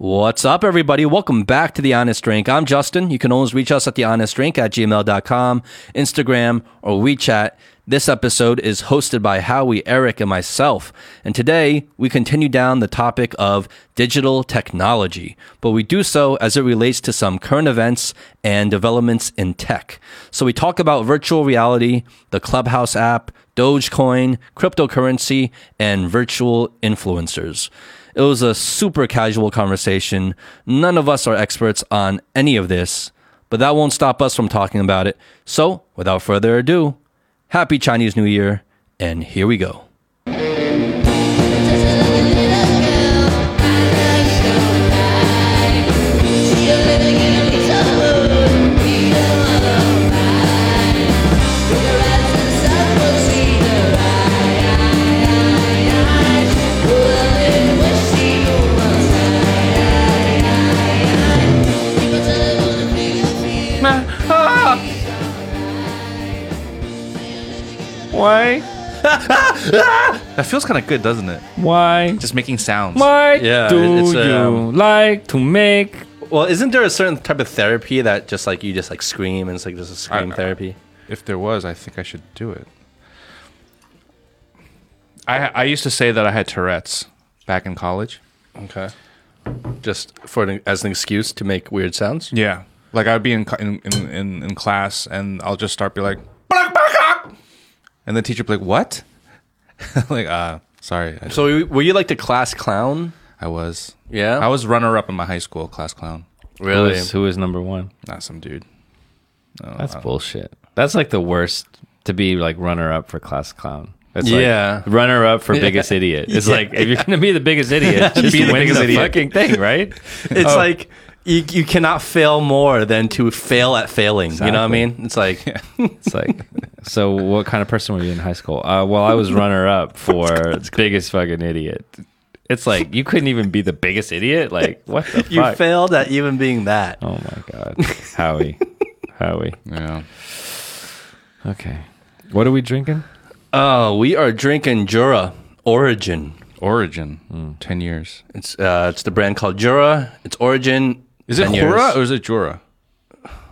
What's up, everybody? Welcome back to The Honest Drink. I'm Justin. You can always reach us at thehonestdrink at gmail.com, Instagram, or WeChat. This episode is hosted by Howie, Eric, and myself. And today we continue down the topic of digital technology, but we do so as it relates to some current events and developments in tech. So we talk about virtual reality, the Clubhouse app, Dogecoin, cryptocurrency, and virtual influencers. It was a super casual conversation. None of us are experts on any of this, but that won't stop us from talking about it. So, without further ado, Happy Chinese New Year, and here we go. Why? That feels kind of good, doesn't it? Why? Just making sounds. Why Yeah, do it's, you um, like to make? Well, isn't there a certain type of therapy that just like you just like scream and it's like just a scream I- therapy? If there was, I think I should do it. I I used to say that I had Tourette's back in college. Okay. Just for an, as an excuse to make weird sounds. Yeah, like I'd be in co- in in, in, in class and I'll just start be like, and the teacher would be like, "What?" like, uh, sorry, I, So were you like the class clown? I was. Yeah. I was runner up in my high school class clown. Really? Who is, who is number one? Not some dude. No, That's I- bullshit. That's like the worst to be like runner up for class clown. It's Yeah. like runner up for biggest idiot. It's like if you're gonna be the biggest idiot, just Be the win biggest the idiot. fucking thing, right? It's Oh. like you, you cannot fail more than to fail at failing. You know what I mean? It's like It's like, so what kind of person were you in high school? Uh, well, I was runner up for biggest fucking idiot. It's like you couldn't even be the biggest idiot. Like what the fuck? you fuck? failed at even being that. oh my god, Howie, Howie. Yeah. Okay, what are we drinking? Oh, we are drinking Jura Origin. Origin. Ten years. It's uh, it's the brand called Jura. It's Origin. Is it 10 years. Jura or is it Jura?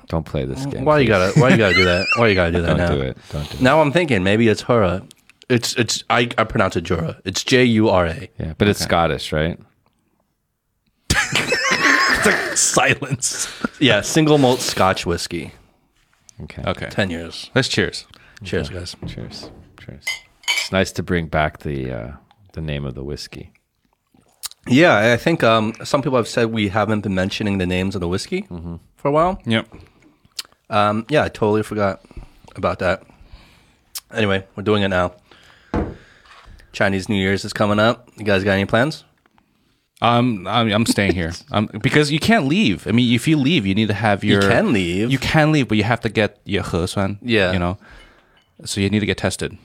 Don't play this game. Why you gotta Why you gotta do that? Why you gotta do that Don't now? do it. Don't do it. Now I'm thinking maybe it's Jura. It's it's I, I pronounce it Jura. It's J U R A. Yeah, but it's Scottish, right? It's like Silence. Yeah, single malt Scotch whiskey. Okay. Okay. Ten years. Let's cheers. Cheers, guys. Cheers. Cheers. It's nice to bring back the uh, the name of the whiskey. Yeah, I think um, some people have said we haven't been mentioning the names of the whiskey for a while. Yep. Um, yeah, I totally forgot about that. Anyway, we're doing it now. Chinese New Year's is coming up. You guys got any plans? Um, I'm, I'm staying here. Um, because you can't leave. I mean, if you leave, you need to have your. can leave. You can leave, but you have to get your 核酸. Yeah. You know, so you need to get tested.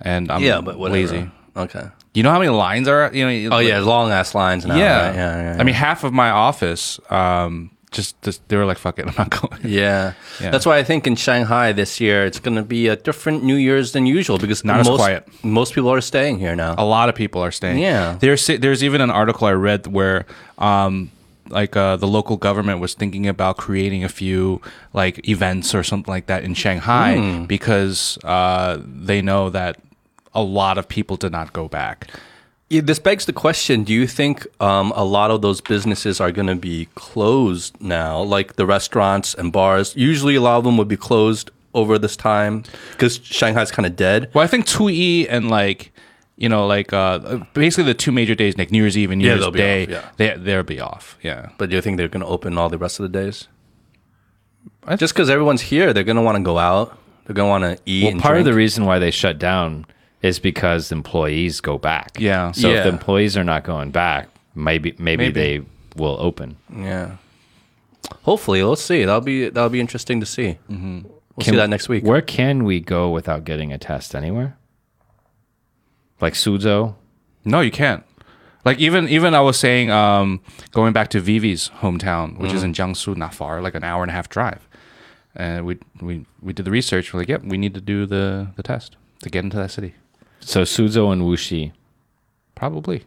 And I'm yeah, but whatever. lazy. Okay. You know how many lines are? You know. Oh yeah, long ass lines now. Yeah. right? yeah, yeah, yeah. I mean, half of my office, um, just, just they were like, "Fuck it, I'm not going." Yeah. Yeah. That's why I think in Shanghai this year it's going to be a different New Year's than usual because Not as most, quiet. Most people are staying here now. a lot of people are staying. Yeah. There's there's even an article I read where um like uh, the local government was thinking about creating a few like events or something like that in Shanghai Hmm. because uh, they know that a lot of people did not go back. Yeah, this begs the question: Do you think um, a lot of those businesses are going to be closed now, like the restaurants and bars? Usually, a lot of them would be closed over this time because Shanghai's kind of dead. Well, I think Tui and like you know like uh, basically the two major days like New Year's Eve and New Yeah, Year's Day off, yeah. they they'll be off. Yeah. But do you think they're going to open all the rest of the days? Just because everyone's here, they're going to want to go out. They're going to want to eat. Well, and part of the reason why they shut down is because employees go back. Yeah. So if the employees are not going back, maybe maybe, Maybe. they will open. Yeah. Hopefully, let's see. That'll be that'll be interesting to see. Mm-hmm. We'll see that next week. Where can we go without getting a test? Anywhere? Like Suzhou? No, you can't. Like even even I was saying, um, going back to Vivi's hometown, which is in Jiangsu, not far, like an hour and a half drive. And we we we did the research. We're like, yep, we need to do the the test to get into that city. So Suzhou and Wuxi. Probably.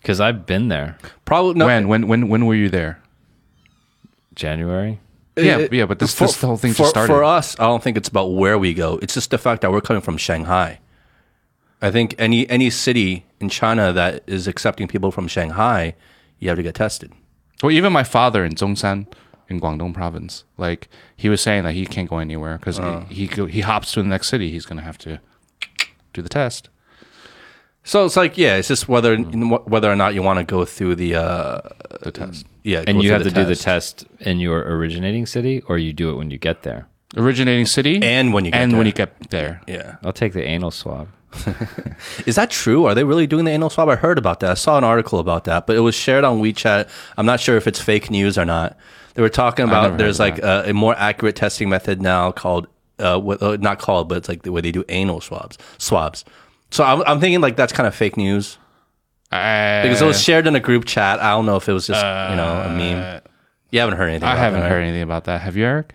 Because I've been there. Probably no. When when when when were you there? January. Yeah, it- yeah, but this, for- this whole thing for, just started. For us, I don't think it's about where we go. It's just the fact that we're coming from Shanghai. I think any any city in China that is accepting people from Shanghai, you have to get tested. Well, even my father in Zhongshan, in Guangdong province, like he was saying that he can't go anywhere because uh. he he, go, he hops to the next city. He's gonna have to do the test. So it's like, yeah, it's just whether Hmm. whether or not you want to go through the uh, The test. yeah, And you have to do the test in your originating city, or you do it when you get there. Originating city and when you get and there. when you get there. yeah. I'll take the anal swab. Is that true? Are they really doing the anal swab? I heard about that. I saw an article about that, but it was shared on WeChat. I'm not sure if it's fake news or not. They were talking about there's like a, a more accurate testing method now called uh, what, uh, not called, but it's like the way they do anal swabs. Swabs. So I'm, I'm thinking like that's kind of fake news I, because it was shared in a group chat. I don't know if it was just you know a meme. You haven't heard anything. I about haven't that, heard right? anything about that. Have you, Eric?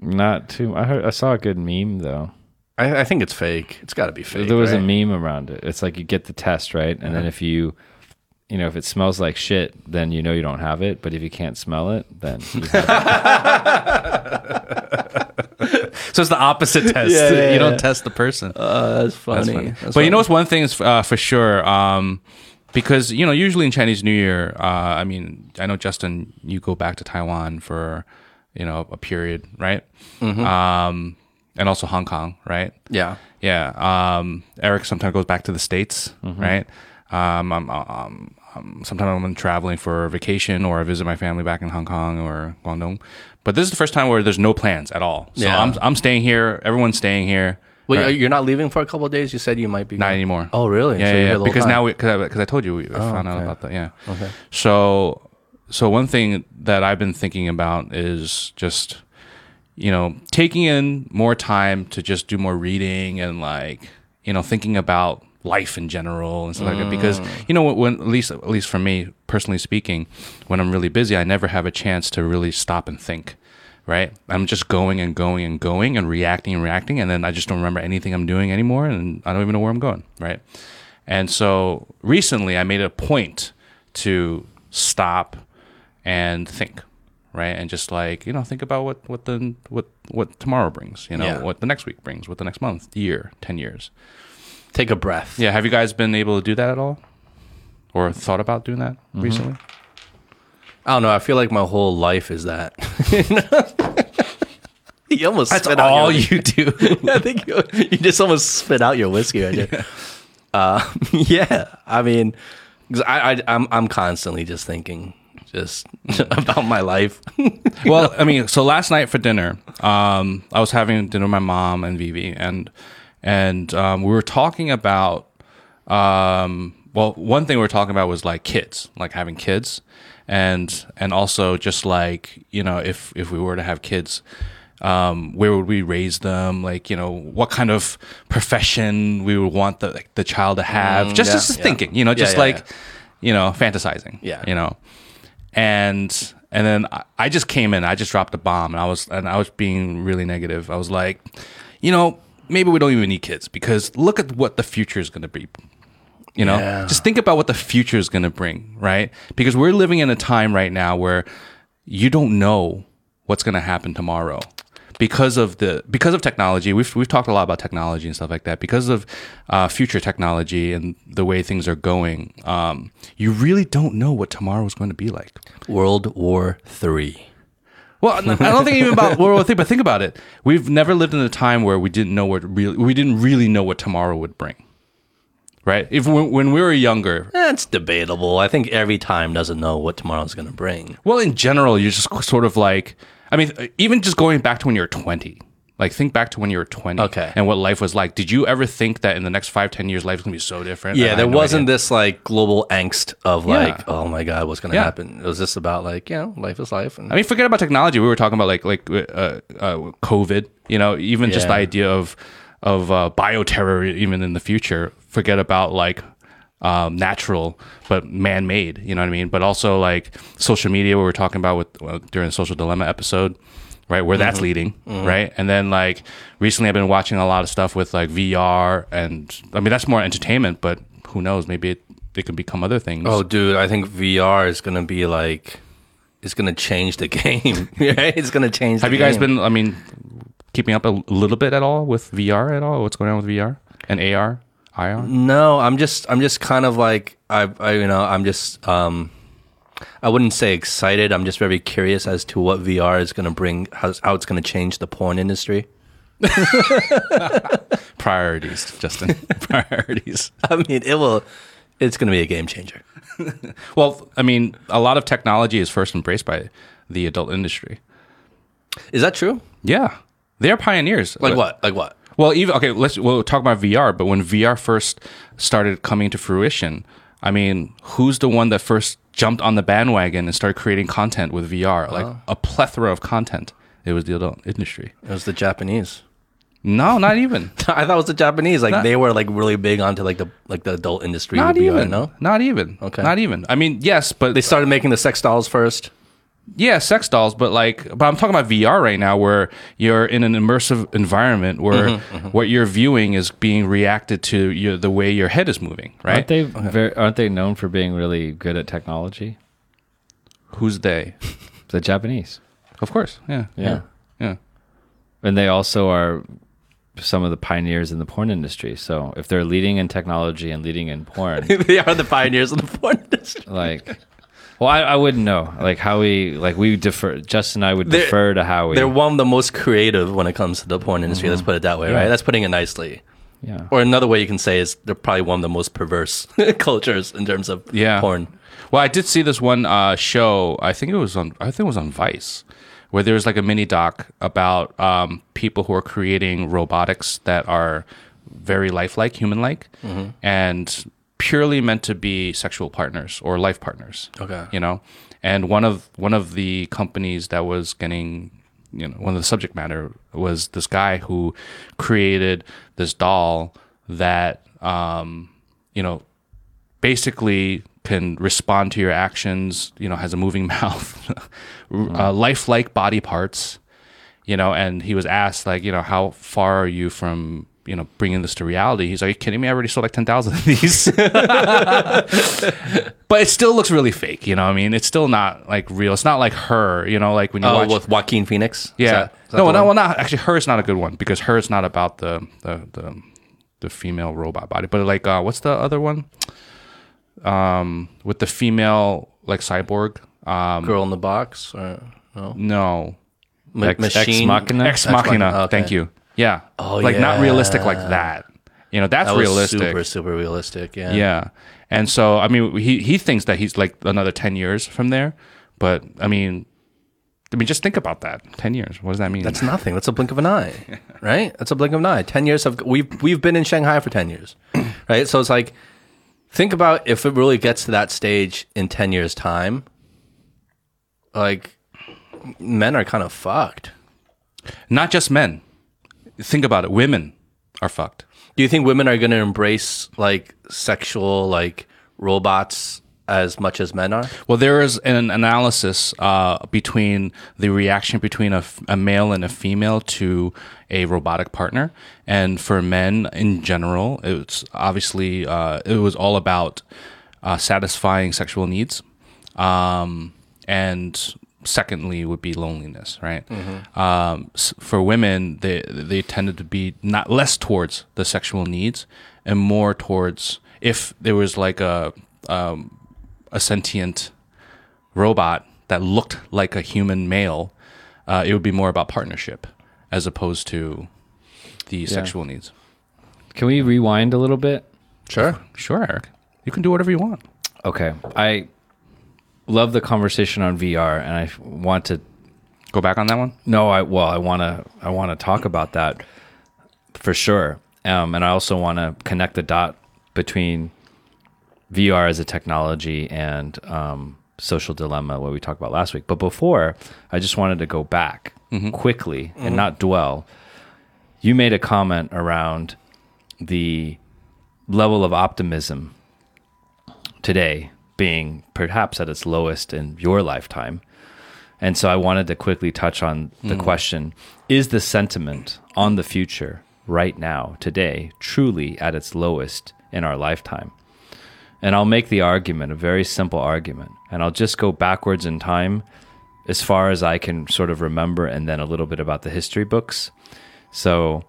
Not too. I heard. I saw a good meme though. I, I think it's fake. It's got to be fake. there was a meme around it. It's like you get the test right, and then if you, you know, if it smells like shit, then you know you don't have it. But if you can't smell it, then you have it. So it's the opposite test. Yeah, yeah, you don't yeah. test the person. Uh, that's funny. That's funny. That's but funny. you know what's one thing is uh, for sure um, because you know usually in Chinese New Year, uh, I mean I know Justin, you go back to Taiwan for you know a period, right? Mm-hmm. Um, and also Hong Kong, right? Yeah. Yeah. Um, Eric sometimes goes back to the states, Mm-hmm. right? Um, I'm, um, um, sometimes I'm traveling for vacation or I visit my family back in Hong Kong or Guangdong. But this is the first time where there's no plans at all. So Yeah. I'm I'm staying here. Everyone's staying here. Wait, you're not leaving for a couple of days? You said you might be. Not going- anymore. Oh, really? Yeah, So you're yeah, here yeah. the whole Because time? now because I, 'cause I told you we I found out okay. about that. Yeah. Okay. So so one thing that I've been thinking about is just you know taking in more time to just do more reading and like you know thinking about life in general and stuff like that because mm. you know when at least at least for me personally speaking when I'm really busy I never have a chance to really stop and think right I'm just going and going and going and reacting and reacting and then I just don't remember anything I'm doing anymore and I don't even know where I'm going right and so recently I made a point to stop and think, right? And just like, you know, think about what, what the what what tomorrow brings, you know, Yeah. what the next week brings, what the next month, year, 10 years. Take a breath. Yeah, have you guys been able to do that at all? Or thought about doing that recently? I don't know. I feel like my whole life is that. you almost That's spit out all your- you do. I think you, you just almost spit out your whiskey right there. Uh, yeah, I mean, 'cause I, I I'm I'm constantly just thinking just about my life. well, I mean, so last night for dinner, um, I was having dinner with my mom and Vivi, and and um, we were talking about. Um, well, one thing we were talking about was like kids, like having kids, and and also just like you know, if if we were to have kids, um, where would we raise them? Like you know, what kind of profession we would want the like, the child to have? just yeah, just yeah. thinking, you know, just yeah, like you know, fantasizing. Yeah. you know and and then I- I just came in. I just dropped a bomb, and I was and I was being really negative. I was like, you know, maybe we don't even need kids because look at what the future is going to be. You know, Yeah. just think about what the future is going to bring, right? Because we're living in a time right now where you don't know what's going to happen tomorrow because of the because of technology. We've we've talked a lot about technology and stuff like that. Because of uh, future technology and the way things are going, um, you really don't know what tomorrow is going to be like. World War Three. Well, I don't think even about World War III, but think about it. We've never lived in a time where we didn't know what really we didn't really know what tomorrow would bring. Right? If when, when we were younger, eh, That's debatable. I think every time doesn't know what tomorrow's going to bring. well, in general, you're just sort of like, I mean, even just going back to when you were 20. Like, think back to when you were 20 Okay. and what life was like. Did you ever think that in the next five, 10 years, life is going to be so different? Yeah, And I there had no wasn't idea. this like global angst of like, oh my god, what's going to Yeah. happen? It was just about like, you know, life is life. And I mean, forget about technology. We were talking about like like uh, uh, COVID. You know, even just the Yeah. idea of of uh, bioterror, even in the future. Forget about like um, natural, but man made. You know what I mean? But also like social media. We were talking about with uh, during the social dilemma episode. Right where that's leading, right, and then like recently, I've been watching a lot of stuff with like VR, and I mean that's more entertainment, but who knows? Maybe it, they can become other things. Oh, dude, I think VR is gonna be like, it's gonna change the game. right? It's gonna change. have you guys game. been? I mean, keeping up a little bit at all with VR at all? What's going on with VR and AR, IR? No, I'm just I'm just kind of like I, I you know I'm just um I wouldn't say excited. I'm just very curious as to what VR is going to bring, how, how it's going to change the porn industry. Priorities, Justin. Priorities. I mean, it will. It's going to be a game changer. Well, I mean, a lot of technology is first embraced by the adult industry. Is that true? Yeah, they're pioneers. Like what? Like what? Well, even okay, let's we'll talk about VR. But when VR first started coming to fruition, I mean, who's the one that first jumped on the bandwagon and started creating content with VR? Like oh. a plethora of content. It was the adult industry. It was the Japanese. No, not even. I thought it was the Japanese. Like Not- they were like really big onto like the like the adult industry. not with VR, even. No, Not even. Okay. Not even. I mean, yes, but they started making the sex dolls first. Yeah, sex dolls, but like, but I'm talking about VR right now, where you're in an immersive environment where Mm-hmm, what you're viewing is being reacted to your, the way your head is moving, right? Aren't they very, aren't they known for being really good at technology? Who's they? The Japanese. Of course, yeah, Yeah. yeah. And they also are some of the pioneers in the porn industry. So if they're leading in technology and leading in porn, they are the pioneers of the porn industry. like well I, I wouldn't know like how we like we defer justin and i would They're- defer to how we They're one of the most creative when it comes to the porn industry. Let's put it that way, right? That's putting it nicely. yeah Or another way you can say is they're probably one of the most perverse cultures in terms of Yeah. porn. Well, I did see this one uh, show. I think it was on. I think it was on Vice, where there was like a mini doc about um, people who are creating robotics that are very lifelike, human-like, and purely meant to be sexual partners or life partners. Okay. you know, and one of one of the companies that was getting. You know, one of the subject matter was this guy who created this doll that, um, you know, basically can respond to your actions, you know, has a moving mouth, uh, lifelike body parts, you know, and he was asked like, you know, how far are you from, you know, bringing this to reality? He's like, Are you kidding me? I already sold like 10,000 of these. but it still looks really fake, you know what I mean? It's still not like real. It's not like her, you know, like when you Oh, watch with Joaquin Phoenix. Is yeah. that- is that no, no, one? well, not actually. Her is not a good one because her is not about the the the, the female robot body. But like, uh, what's the other one? Um, with the female like cyborg. Um, Girl in the box. Or, no. no, Ex- Ex machine. Machina? Ex Ex Machina. Machina, okay. Thank you. Yeah. Oh, like not realistic like that. You know, that's That realistic. super, super realistic. Yeah. Yeah. And so, I mean, he he thinks that he's like another ten years from there, but I mean, I mean, just think about that. Ten years. What does that mean? That's nothing. That's a blink of an eye, right? That's a blink of an eye. Ten years of we've we've been in Shanghai for ten years, right? So it's like, think about if it really gets to that stage in ten years' time. Like, men are kind of fucked. not just men. Think about it. Women are fucked. Do you think women are going to embrace like sexual like robots as much as men are? Well, there is an analysis uh, between the reaction between a, f- a male and a female to a robotic partner, and for men in general, it's obviously uh, it was all about uh, satisfying sexual needs, um, and secondly would be loneliness, right? Um, for women, they they tended to be not less towards the sexual needs and more towards if there was like a um, a sentient robot that looked like a human male, uh, it would be more about partnership as opposed to the sexual needs. can we rewind a little bit Sure. Sure, Eric. You can do whatever you want. okay i love the conversation on vr and i want to Go back on that one. No, I well, I want to I want to talk about that for sure. Um, and I also want to connect the dot between VR as a technology and um, social dilemma, what we talked about last week. But before, I just wanted to go back quickly and not dwell. You made a comment around the level of optimism today being perhaps at its lowest in your lifetime. And so I wanted to quickly touch on the hmm. question Is the sentiment on the future right now, today, truly at its lowest in our lifetime? And I'll make the argument, a very simple argument, and I'll just go backwards in time as far as I can sort of remember, and then a little bit about the history books. So,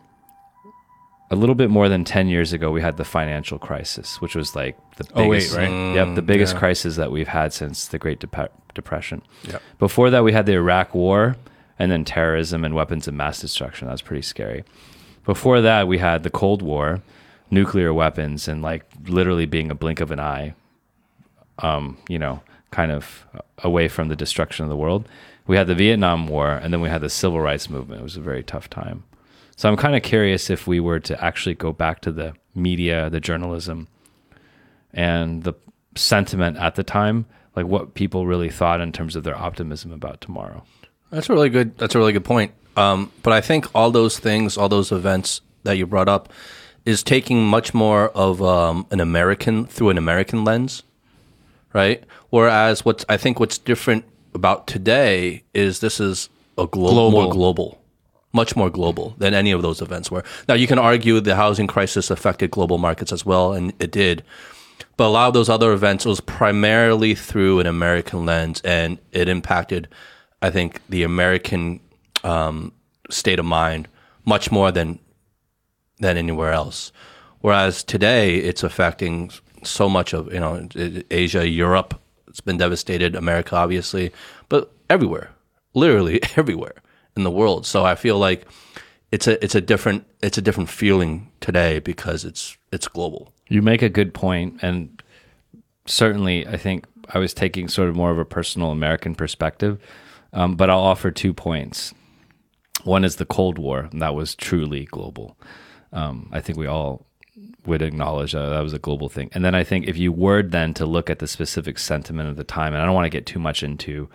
a little bit more than 10 years ago, we had the financial crisis, which was like the Oh, wait, biggest, right? yep, the biggest yeah. crisis that we've had since the Great Dep- Depression. Yep. Before that, we had the Iraq War and then terrorism and weapons of mass destruction. that was pretty scary. Before that, we had the Cold War, nuclear weapons, and like literally being a blink of an eye, um, you know, kind of away from the destruction of the world. We had the Vietnam War, and then we had the Civil Rights Movement. It was a very tough time. So I'm kind of curious if we were to actually go back to the media, the journalism, and the sentiment at the time, like what people really thought in terms of their optimism about tomorrow. That's a really good. That's a really good point. Um, but I think all those things, all those events that you brought up, is taking much more of um, an American through an American lens, right? Whereas what's I think what's different about today is this is a glo- Global. more global, much more global than any of those events were. Now you can argue the housing crisis affected global markets as well, and it did. But a lot of those other events was primarily through an American lens, and it impacted, I think, the American um, state of mind much more than than anywhere else. Whereas today, it's affecting so much of you know Asia, Europe. It's been devastated. America, obviously, but everywhere, literally everywhere in the world. So I feel like it's a it's a different it's a different feeling today because it's it's global. You make a good point, and certainly, I think I was taking sort of more of a personal American perspective. Um, but I'll offer two points. One is the Cold War, and that was truly global. Um, I think we all would acknowledge that that was a global thing. And then I think if you were then to look at the specific sentiment of the time, and I don't want to get too much into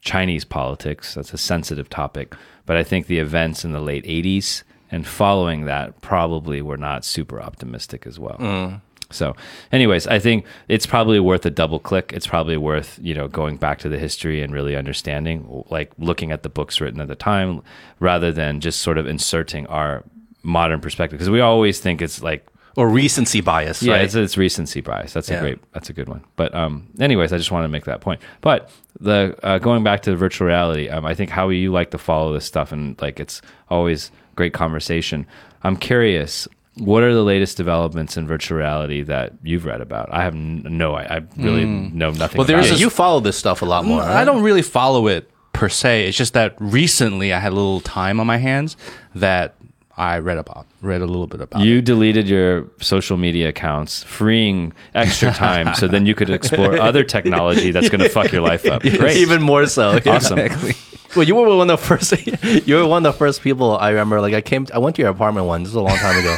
Chinese politics, that's a sensitive topic, but I think the events in the late 80s and following that probably were not super optimistic as well. Mm. So, anyways, I think it's probably worth a double click. It's probably worth you know going back to the history and really understanding, like looking at the books written at the time, rather than just sort of inserting our modern perspective. Because we always think it's like Or recency bias, yeah, right? it's, it's recency bias. That's a great. That's a good one. But um, anyways, I just wanted to make that point. But the uh, going back to the virtual reality, um, I think how you like to follow this stuff, and like it's always great conversation. I'm curious. What are the latest developments in virtual reality that you've read about? I have no, I, I really know nothing. Well, about there's it. Yeah, this- you follow this stuff a lot more. I don't really follow it per se. It's just that recently I had a little time on my hands that I read about, read a little bit about. You it. deleted your social media accounts, freeing extra time, so then you could explore other technology that's going to fuck your life up. Great. Even more so. Awesome. Exactly. Well, you were one of the first. You were one of the first people I remember. Like I came, I went to your apartment once. This was a long time ago.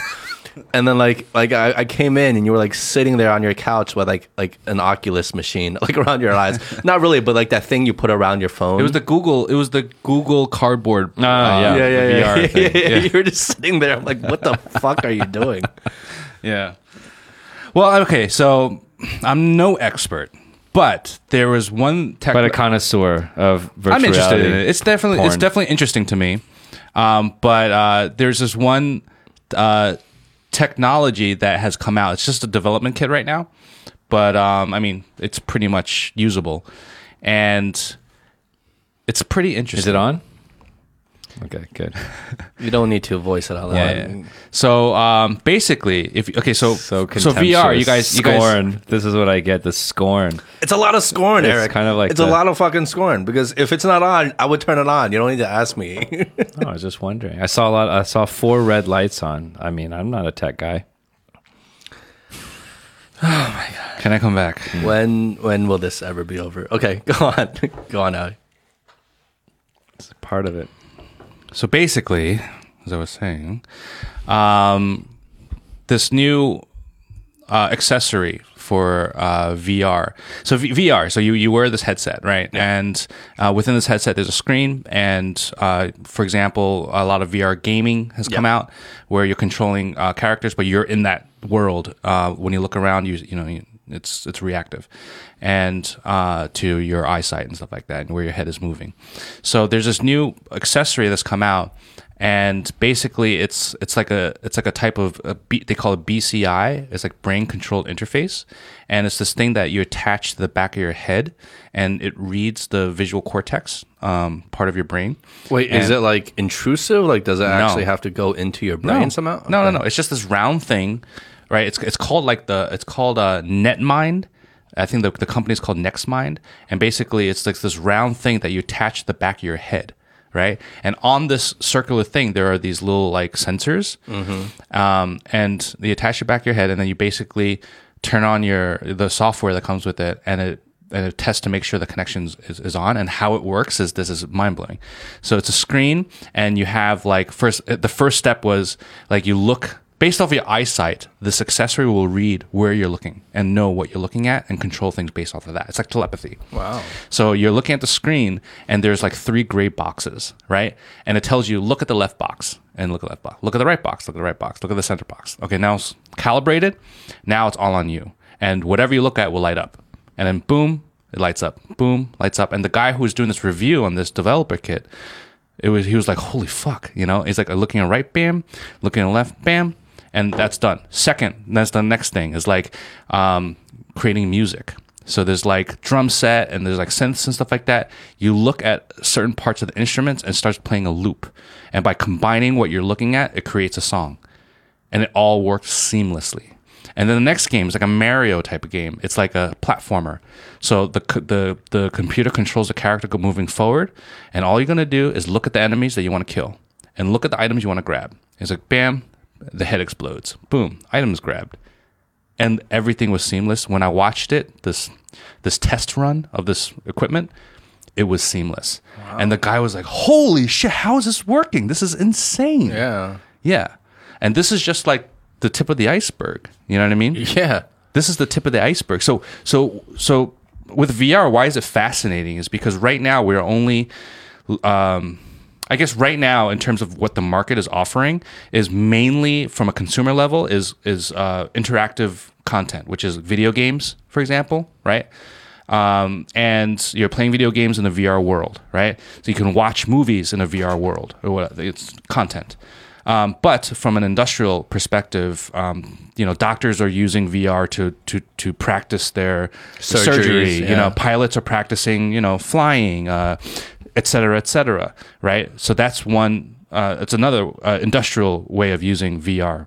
And then like like I, I came in and you were like sitting there on your couch with like like an Oculus machine like around your eyes. Not really, but like that thing you put around your phone. It was the Google. It was the Google Cardboard. uh, Ah, yeah. yeah, yeah, the yeah, VR yeah, thing. yeah, You were just sitting there. I'm like, what the fuck are you doing? Yeah. Well, okay, so I'm no expert, but there was one tech. but a connoisseur of virtual I'm interested in reality it. It's definitely it's definitely interesting to me. Um, but uh, there's this one uh, technology that has come out. It's just a development kit right now, but um, I mean, it's pretty much usable, and it's pretty interesting. Is it on? Okay, good. You don't need to voice it out loud. Yeah. yeah. So um, basically, if okay, so So so VR, you contemptuous. guys, you guys. This is what I get. The scorn. It's a lot of scorn, It's Eric. kind of like it's a lot of fucking scorn because if it's not on, I would turn it on. You don't need to ask me. Oh, I was just wondering. I saw a lot. I saw four red lights on. I mean, I'm not a tech guy. Oh my god! Can I come back? when when will this ever be over? Okay, go on, go on now. It's part of it. So basically, as I was saying, um, this new uh, accessory for uh, VR. So v- VR. So you you wear this headset, right? Yeah. And uh, within this headset, there's a screen. And uh, for example, a lot of VR gaming has come out where you're controlling uh, characters, but you're in that world. Uh, when you look around, you you know. You, it's it's reactive, and uh, to your eyesight and stuff like that, and where your head is moving. So there's this new accessory that's come out, and basically it's it's like a it's like a type of a B, they call it BCI. It's like brain controlled interface, and it's this thing that you attach to the back of your head, and it reads the visual cortex um, part of your brain. Wait, is it like intrusive? Like, does it actually have to go into your brain somehow? No, no, no. It's just this round thing, right? It's it's called like the it's called uh, NetMind. I think the the company is called NextMind, and basically it's like this round thing that you attach to the back of your head, right? And on this circular thing, there are these little like sensors, um, and they attach to the back of your head, and then you basically turn on your the software that comes with it, and it and it tests to make sure the connection is, is on and how it works is this is mind blowing. So it's a screen and you have like first the first step was like you look based off your eyesight, this accessory will read where you're looking and know what you're looking at and control things based off of that. It's like telepathy. Wow. So you're looking at the screen and there's like three gray boxes, right? And it tells you look at the left box and look at the left box. Look at the right box, look at the right box, look at the center box. Okay, now it's calibrated. Now it's all on you. And whatever you look at will light up. And then boom, it lights up. Boom, lights up. And the guy who was doing this review on this developer kit, it was he was like, holy fuck, you know? He's like looking at right, bam, looking at left, bam, and that's done. Second, that's the next thing is like um, creating music. So there's like drum set and there's like synths and stuff like that. You look at certain parts of the instruments and starts playing a loop. And by combining what you're looking at, it creates a song. And it all works seamlessly. And then the next game is like a Mario type of game. It's like a platformer. So the the the computer controls the character moving forward, and all you're gonna do is look at the enemies that you want to kill, and look at the items you want to grab. It's like bam, the head explodes. Boom, items grabbed, and everything was seamless. When I watched it, this this test run of this equipment, it was seamless. And the guy was like, "Holy shit, how is this working? This is insane." Yeah. Yeah. And this is just like the tip of the iceberg. You know what I mean? Yeah. This is the tip of the iceberg. So so so with VR, why is it fascinating? Is because right now we're only um I guess right now, in terms of what the market is offering, is mainly from a consumer level is is uh, interactive content, which is video games, for example, right? Um, and you're playing video games in the VR world, right? So you can watch movies in a VR world, or what it's content. Um, but from an industrial perspective, um, you know, doctors are using VR to to to practice their Surgeries, surgery. You know, pilots are practicing, you know, flying, uh, et cetera, et cetera, right? So that's one, uh, it's another uh, industrial way of using VR.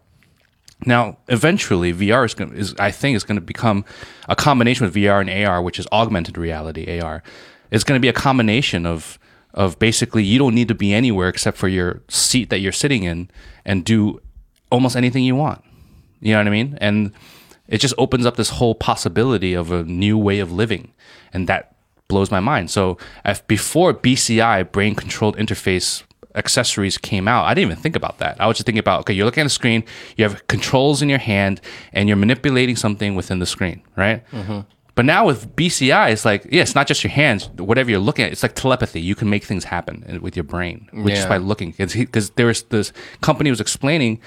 Now, eventually, VR is, gonna, is I think, is going to become a combination with VR and AR, which is augmented reality AR. It's going to be a combination of of basically you don't need to be anywhere except for your seat that you're sitting in and do almost anything you want. You know what I mean? And it just opens up this whole possibility of a new way of living, and that blows my mind. So, if before BCI, brain controlled interface accessories came out, I didn't even think about that. I was just thinking about okay, you're looking at a screen, you have controls in your hand, and you're manipulating something within the screen, right? Mm-hmm. But now with BCI, it's like, yeah, it's not just your hands, whatever you're looking at, it's like telepathy. You can make things happen with your brain, which is by looking. Because there was this company was explaining,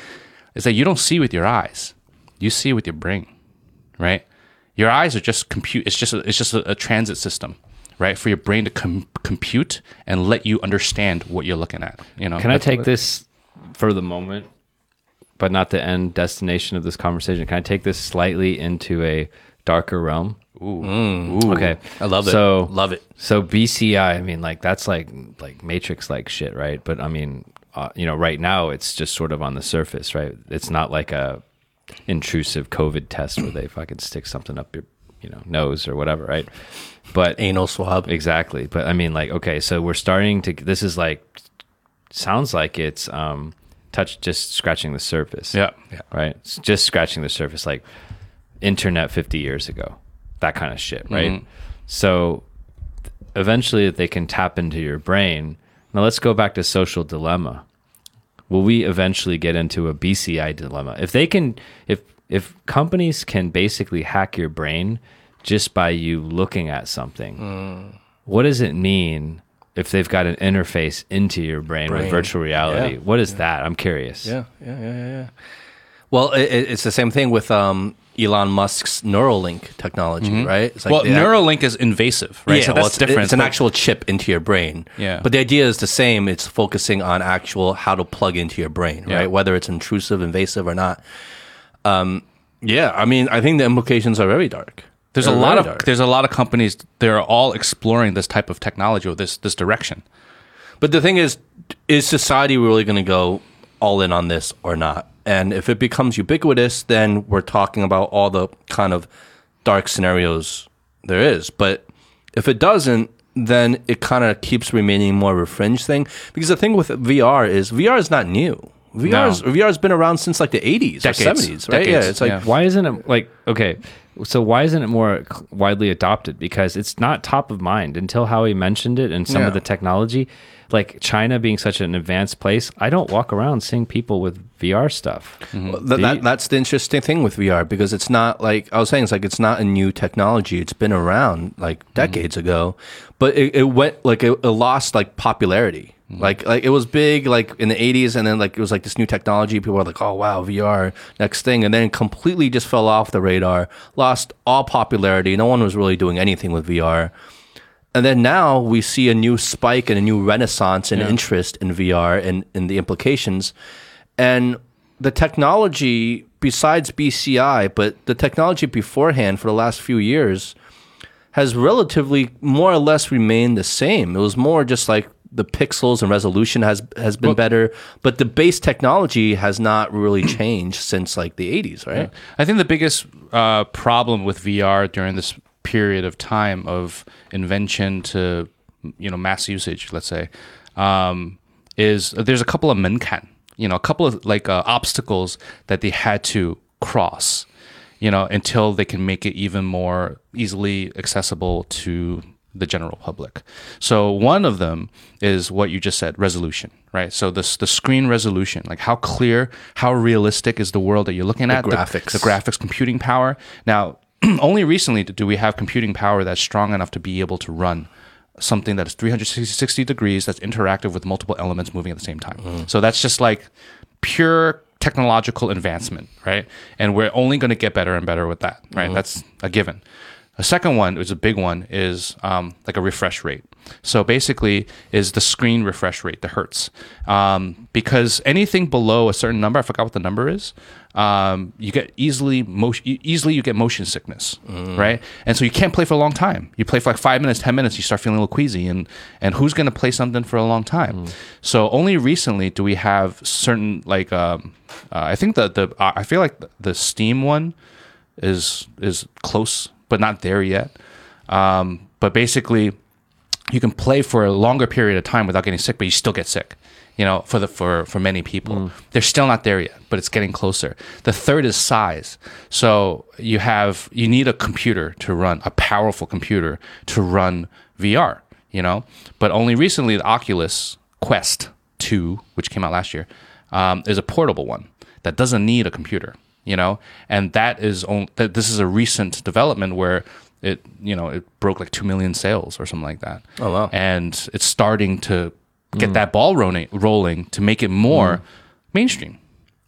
is that you don't see with your eyes, you see with your brain, right? Your eyes are just compute. It's just a, it's just a, a transit system, right, for your brain to com- compute and let you understand what you're looking at. You know, Can I take this for the moment, but not the end destination of this conversation? Can I take this slightly into a darker realm? Ooh. Okay. I love it. So love it. So BCI, I mean, like that's like like Matrix like shit, right? But I mean, uh, you know, right now it's just sort of on the surface, right? It's not like a intrusive COVID test where they fucking stick something up your, you know, nose or whatever, right? But Anal swab. Exactly. But I mean, like, okay, so we're starting to. This is like, sounds like it's um, touch just scratching the surface. Yeah, yeah. Right. It's just scratching the surface, like internet fifty years ago, that kind of shit. Right. Mhm. So eventually, they can tap into your brain. Now let's go back to social dilemma. Will we eventually get into a BCI dilemma? If they can, if if companies can basically hack your brain just by you looking at something, what does it mean if they've got an interface into your brain, with virtual reality? Yeah. What is that? I'm curious. Yeah, yeah, yeah, yeah, yeah. Well, it, it- it's the same thing with um, Elon Musk's Neuralink technology, right? It's like well, they- Neuralink is invasive, right? Yeah, so well, that's it's, different. It's an actual chip into your brain. Yeah. But the idea is the same. It's focusing on actual how to plug into your brain, Yeah. right? Whether it's intrusive, invasive, or not. Um, yeah, I mean, I think the implications are very dark. There's a They're lot of dark. there's a lot of companies. They're all exploring this type of technology or this this direction. But the thing is, is society really going to go all in on this or not? And if it becomes ubiquitous, then we're talking about all the kind of dark scenarios there is. But if it doesn't, then it kind of keeps remaining more of a fringe thing. Because the thing with VR is VR is not new. VR No. VR has been around since like the 80s Decades. or 70s, right? Decades, Yeah, it's like yeah. Why isn't it like okay? So why isn't it more widely adopted? Because it's not top of mind until Howie mentioned it and some Yeah. of the technology. Like China being such an advanced place, I don't walk around seeing people with VR stuff. Mm-hmm. Th- that, that's the interesting thing with VR because it's not like I was saying. It's like it's not a new technology. It's been around like mm-hmm. decades ago, but it, it went like it, it lost like popularity. Mm-hmm. Like like it was big like in the '80s, and then like it was like this new technology. People were like, "Oh wow, VR, next thing," and then it completely just fell off the radar, lost all popularity. No one was really doing anything with VR. And then now we see a new spike and a new renaissance in interest in VR and in the implications. And the technology, besides BCI, but the technology beforehand for the last few years has relatively more or less remained the same. It was more just like the pixels and resolution has has been better, but the base technology has not really changed since like the 80s, right? I think the biggest uh, problem with VR during this period of time of invention to you know mass usage, let's say, um, is there's a couple of menkan, you know, a couple of like uh, obstacles that they had to cross, you know, until they can make it even more easily accessible to the general public. So one of them is what you just said, resolution, right? So this the screen resolution, like how clear, how realistic is the world that you're looking at? graphics. the, graphics, computing power. Now, only recently do we have computing power that's strong enough to be able to run something that is 360 degrees that's interactive with multiple elements moving at the same time. Mm. So that's just like pure technological advancement, right? And we're only going to get better and better with that, right? Mm-hmm. That's a given. A second one is a big one is um, like a refresh rate. So basically, is the screen refresh rate, the hertz, um, because anything below a certain number, I forgot what the number is, um, you get easily motion. Easily, you get motion sickness, right? And so you can't play for a long time. You play for like five minutes, ten minutes, you start feeling a little queasy, and and who's going to play something for a long time? So only recently do we have certain like um, uh, I think the the uh, I feel like the Steam one is is close but not there yet. Um, but basically, you can play for a longer period of time without getting sick, but you still get sick. You know, for the for for many people, they're still not there yet, but it's getting closer. The third is size. So you have you need a computer to run a powerful computer to run VR. You know, but only recently the Oculus Quest Two, which came out last year, um, is a portable one that doesn't need a computer you know? And that is on, that this is a recent development where it you know it broke like 2 million sales or something like that. Oh, wow. and it's starting to get hmm. that ball rolling rolling to make it more hmm. mainstream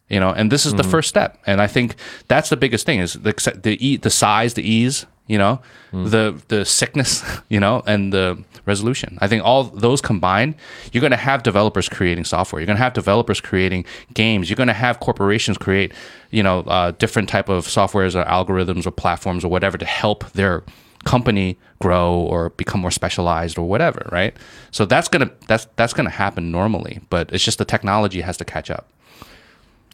you know? And this is the hmm. first step. And i think that's the biggest thing is the the, e, the size the ease you know the the sickness you know and the resolution. I think all those combined you're going to have developers creating software. You're going to have developers creating games. You're going to have corporations create you know uh, different type of softwares or algorithms or platforms or whatever to help their company grow or become more specialized or whatever right? So that's going to that's that's going to happen normally but it's just the technology has to catch up.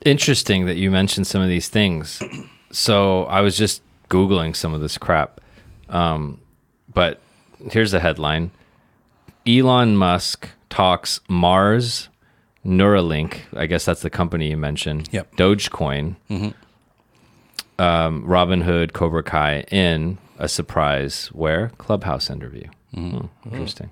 Interesting that you mentioned some of these things. So I was just googling some of this crap, um, but here's the headline: Elon Musk talks Mars, Neuralink. I guess that's the company you mentioned. Yep. Dogecoin, um, Robinhood, Cobra Kai in a surprise where Clubhouse interview. Hmm, interesting.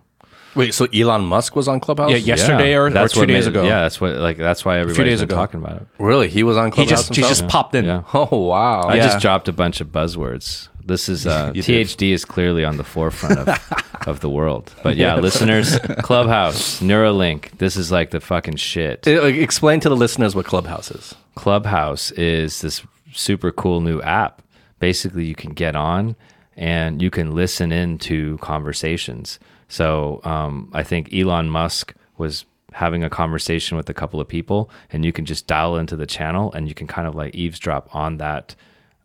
Wait, so Elon Musk was on Clubhouse? Yeah, yesterday or, or that's two what days made- ago Yeah, that's what like that's why everybody's days been ago. talking about it. Really? He was on he Clubhouse just he himself? just popped in Yeah. Oh, wow. I Yeah. just dropped a bunch of buzzwords. This is uh, You did. THD is clearly on the forefront of, of the world. But yeah, listeners, Clubhouse, Neuralink, this is like the fucking shit. Uh, Explain to the listeners what Clubhouse is. Clubhouse is this super cool new app basically you can get on and you can listen in to conversations. So um, I think Elon Musk was having a conversation with a couple of people, and you can just dial into the channel and you can kind of like eavesdrop on that,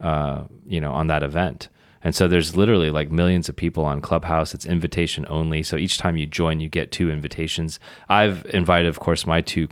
uh, you know, on that event. And so there's literally like millions of people on Clubhouse. It's invitation only. So each time you join, you get two invitations. I've invited, of course, my two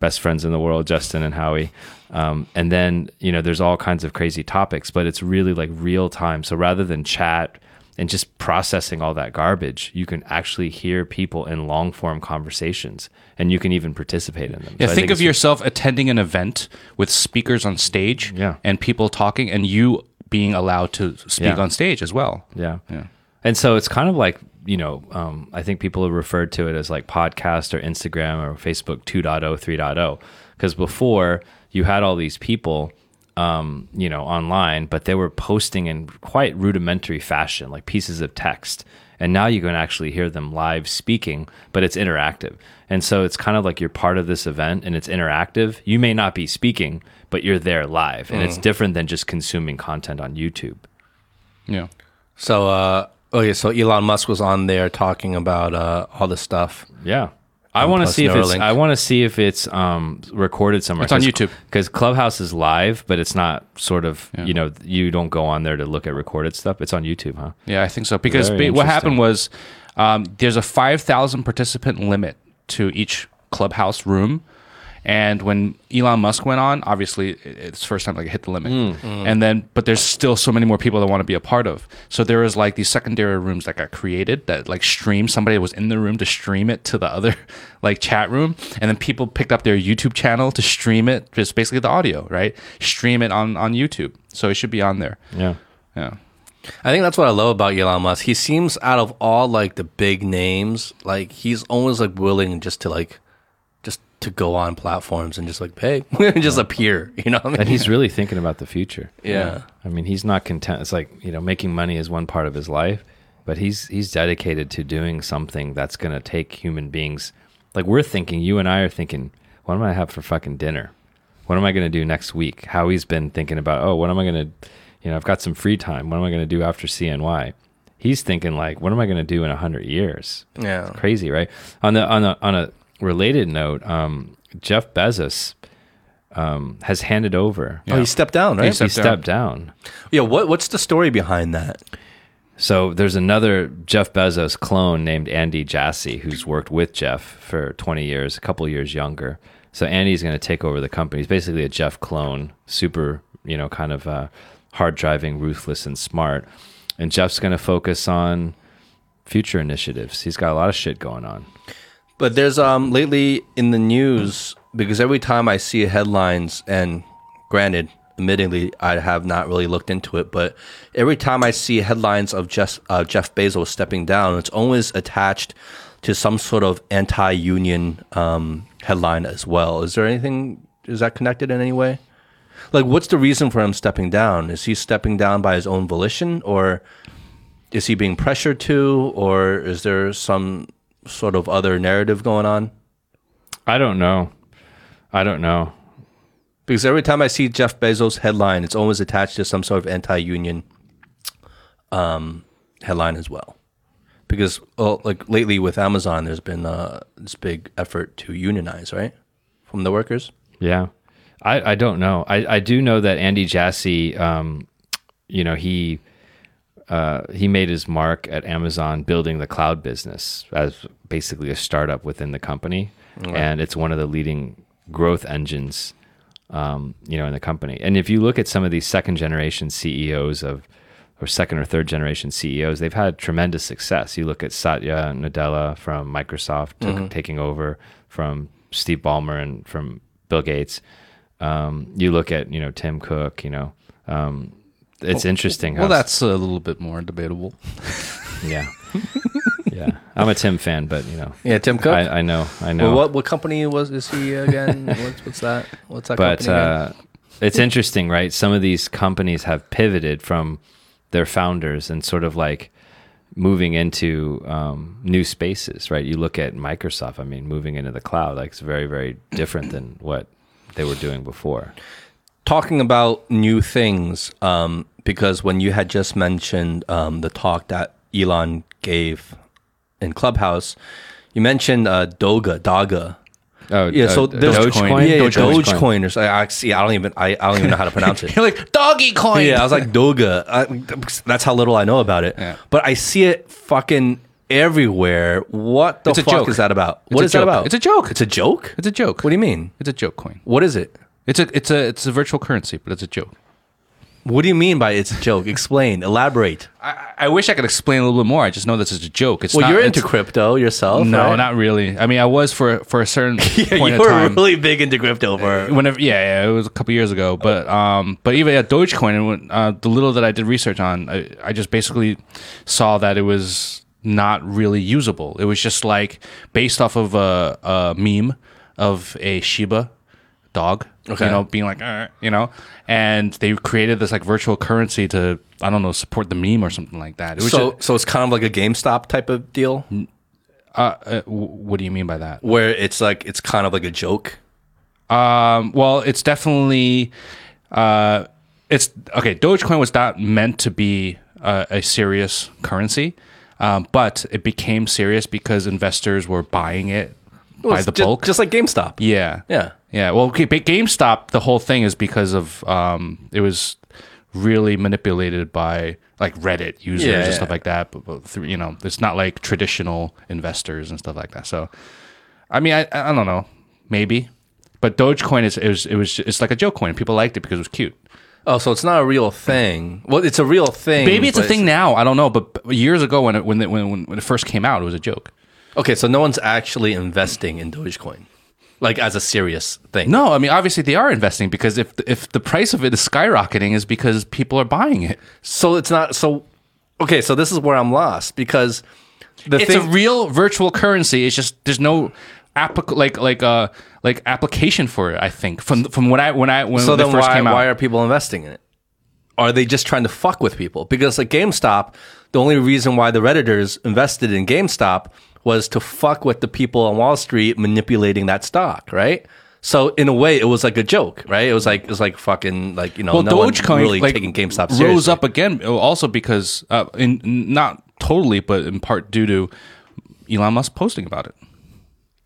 best friends in the world, Justin and Howie. Um, and then, you know, there's all kinds of crazy topics, but it's really like real time. So rather than chat and just processing all that garbage, you can actually hear people in long form conversations and you can even participate in them. Yeah, So I think of yourself attending an event with speakers on stage Yeah. and people talking and you being allowed to speak Yeah. on stage as well. Yeah. Yeah. And so it's kind of like, you know, um, I think people have referred to it as like podcast or Instagram or Facebook 2.0, 3.0. Because before you had all these people, um, you know, online, but they were posting in quite rudimentary fashion, like pieces of text. And now you can actually hear them live speaking, but it's interactive. And so it's kind of like you're part of this event and it's interactive. You may not be speaking, but you're there live. And it's different than just consuming content on YouTube. Yeah. So, uh, oh yeah, so Elon Musk was on there talking about uh, all this stuff. Yeah. I want to plus see if it's I want to see if it's um, recorded somewhere. It's on YouTube. because Clubhouse is live, but it's not sort of you know you don't go on there to look at recorded stuff. It's on YouTube, huh? Yeah, I think so. Because Very ba- what happened was um, there's a 5,000 participant limit to each clubhouse room. And when Elon Musk went on, obviously it's first time like it hit the limit. Hmm. Hmm. And then, but there's still so many more people that want to be a part of. So there was like these secondary rooms that got created that like stream. Somebody was in the room to stream it to the other like chat room. And then people picked up their YouTube channel to stream it, just basically the audio, right? Stream it on, on YouTube. So it should be on there. Yeah. Yeah. I think that's what I love about Elon Musk. He seems out of all like the big names, like he's always like willing just to like just to go on platforms and just like hey, we just appear. You know what I mean? And he's really thinking about the future. Yeah. I mean, he's not content. It's like you know, making money is one part of his life, but he's he's dedicated to doing something that's going to take human beings. Like we're thinking, you and I are thinking, what am I have for fucking dinner? What am I going to do next week? How he's been thinking about, oh, what am I going to, you know, I've got some free time. What am I going to do after CNY? He's thinking like, what am I going to do in a hundred years? Yeah. crazy, right? On the on a on a related note, um, Jeff Bezos um, has handed over. Oh, he stepped down, right? He He stepped stepped down. yeah. What What's the story behind that? So there's another Jeff Bezos clone named Andy Jassy who's worked with Jeff for 20 years, a couple years younger. So Andy's going to take over the company. He's basically a Jeff clone, super, you know, kind of uh, hard driving, ruthless, and smart. And Jeff's going to focus on future initiatives. He's got a lot of shit going on. But there's um lately in the news because every time I see headlines and granted, admittedly, I have not really looked into it, but every time I see headlines of Jeff uh, Jeff Bezos stepping down, it's always attached to some sort of anti-union um, headline as well. Is there anything? Is that connected in any way? Like, what's the reason for him stepping down? Is he stepping down by his own volition, or is he being pressured to, or is there some sort of other narrative going on? I don't know. I don't know. Because every time I see Jeff Bezos headline, it's always attached to some sort of anti-union um, headline as well. Because well, like lately with Amazon, there's been uh, this big effort to unionize, right, from the workers. Yeah, I, I don't know. I, I do know that Andy Jassy, um, you know, he uh, he made his mark at Amazon building the cloud business as basically a startup within the company, and it's one of the leading growth engines, um, you know, in the company. And if you look at some of these second generation CEOs of or second or third generation CEOs, they've had tremendous success. You look at Satya Nadella from Microsoft took, taking over from Steve Ballmer and from Bill Gates. Um, you look at you know Tim Cook. You know, um, it's interesting. Well, that's a little bit more debatable. yeah, yeah. I'm a Tim fan, but you know, Yeah, Tim Cook. I, I know, I know. Well, what what company was is he again? what's, what's that? What's that but uh, it's interesting, right? Some of these companies have pivoted from their founders and sort of like moving into um, new spaces, right? You look at Microsoft. I mean, moving into the cloud, like it's very, very different than what they were doing before. Talking about new things, um, because when you had just mentioned um, the talk that Elon gave in Clubhouse, you mentioned uh, Doga, Daga. Oh, Yeah, so uh, there's Dogecoin. Yeah, yeah, Dogecoin. Dogecoin. or so- I, I see. I don't even. I, I don't even know how to pronounce it. You're like doggy coin. Yeah, I was like Doga. I, that's how little I know about it. Yeah. But I see it fucking everywhere. What the It's a fuck joke. is that about? It's What is that about? It's a joke. It's a joke. It's a joke. What do you mean? It's a joke coin. What is it? It's a it's a it's a virtual currency, but it's a joke. What do you mean by it's a joke? Explain. Elaborate. I, I wish I could explain a little bit more. I just know this is a joke. It's Well, not, you're into crypto yourself. No, right? not really. I mean, I was for for a certain Yeah, point you were time. really big into crypto for. Whenever, yeah, yeah, it was a couple years ago. But um, but even at Dogecoin, and uh, the little that I did research on, I, I just basically saw that it was not really usable. It was just like based off of a, a meme of a Shiba dog, Okay. you know, being like, you know, and they created this like virtual currency to I don't know support the meme or something like that. So, just- so it's kind of like a GameStop type of deal, uh, uh, what do you mean by that? where it's like it's kind of like a joke. Um, well, it's definitely, uh, it's okay. Dogecoin was not meant to be uh, a serious currency, um, but it became serious because investors were buying it by the ju- bulk. just like GameStop. yeah, Yeah. yeah. Well, okay, but GameStop, the whole thing is because of um, it was really manipulated by like Reddit users Yeah, and yeah. stuff like that. But, but through, you know, it's not like traditional investors and stuff like that. So, I mean, I I don't know, maybe, but Dogecoin is it was it was it's like a joke coin. People liked it because it was cute. Oh, so it's not a real thing. Well, it's a real thing. Maybe it's a thing now. I don't know, but but years ago when it when it, when when it first came out, it was a joke. Okay, so no one's actually investing in Dogecoin, like as a serious thing. No, I mean obviously they are investing because if if the price of it is skyrocketing, is because people are buying it. So it's not. So okay, so this is where I'm lost because the it's thing. a real virtual currency. It's just there's no applic- like like uh like application for it. I think from from when I when I when so then first why came out. why are people investing in it? Are they just trying to fuck with people? Because like GameStop, the only reason why the redditors invested in GameStop was to fuck with the people on Wall Street manipulating that stock, right? So in a way, it was like a joke, right? It was like it was like fucking like you know well, no one Dogecoin really like, taking GameStop seriously. rose up again, also because uh, in not totally, but in part due to Elon Musk posting about it.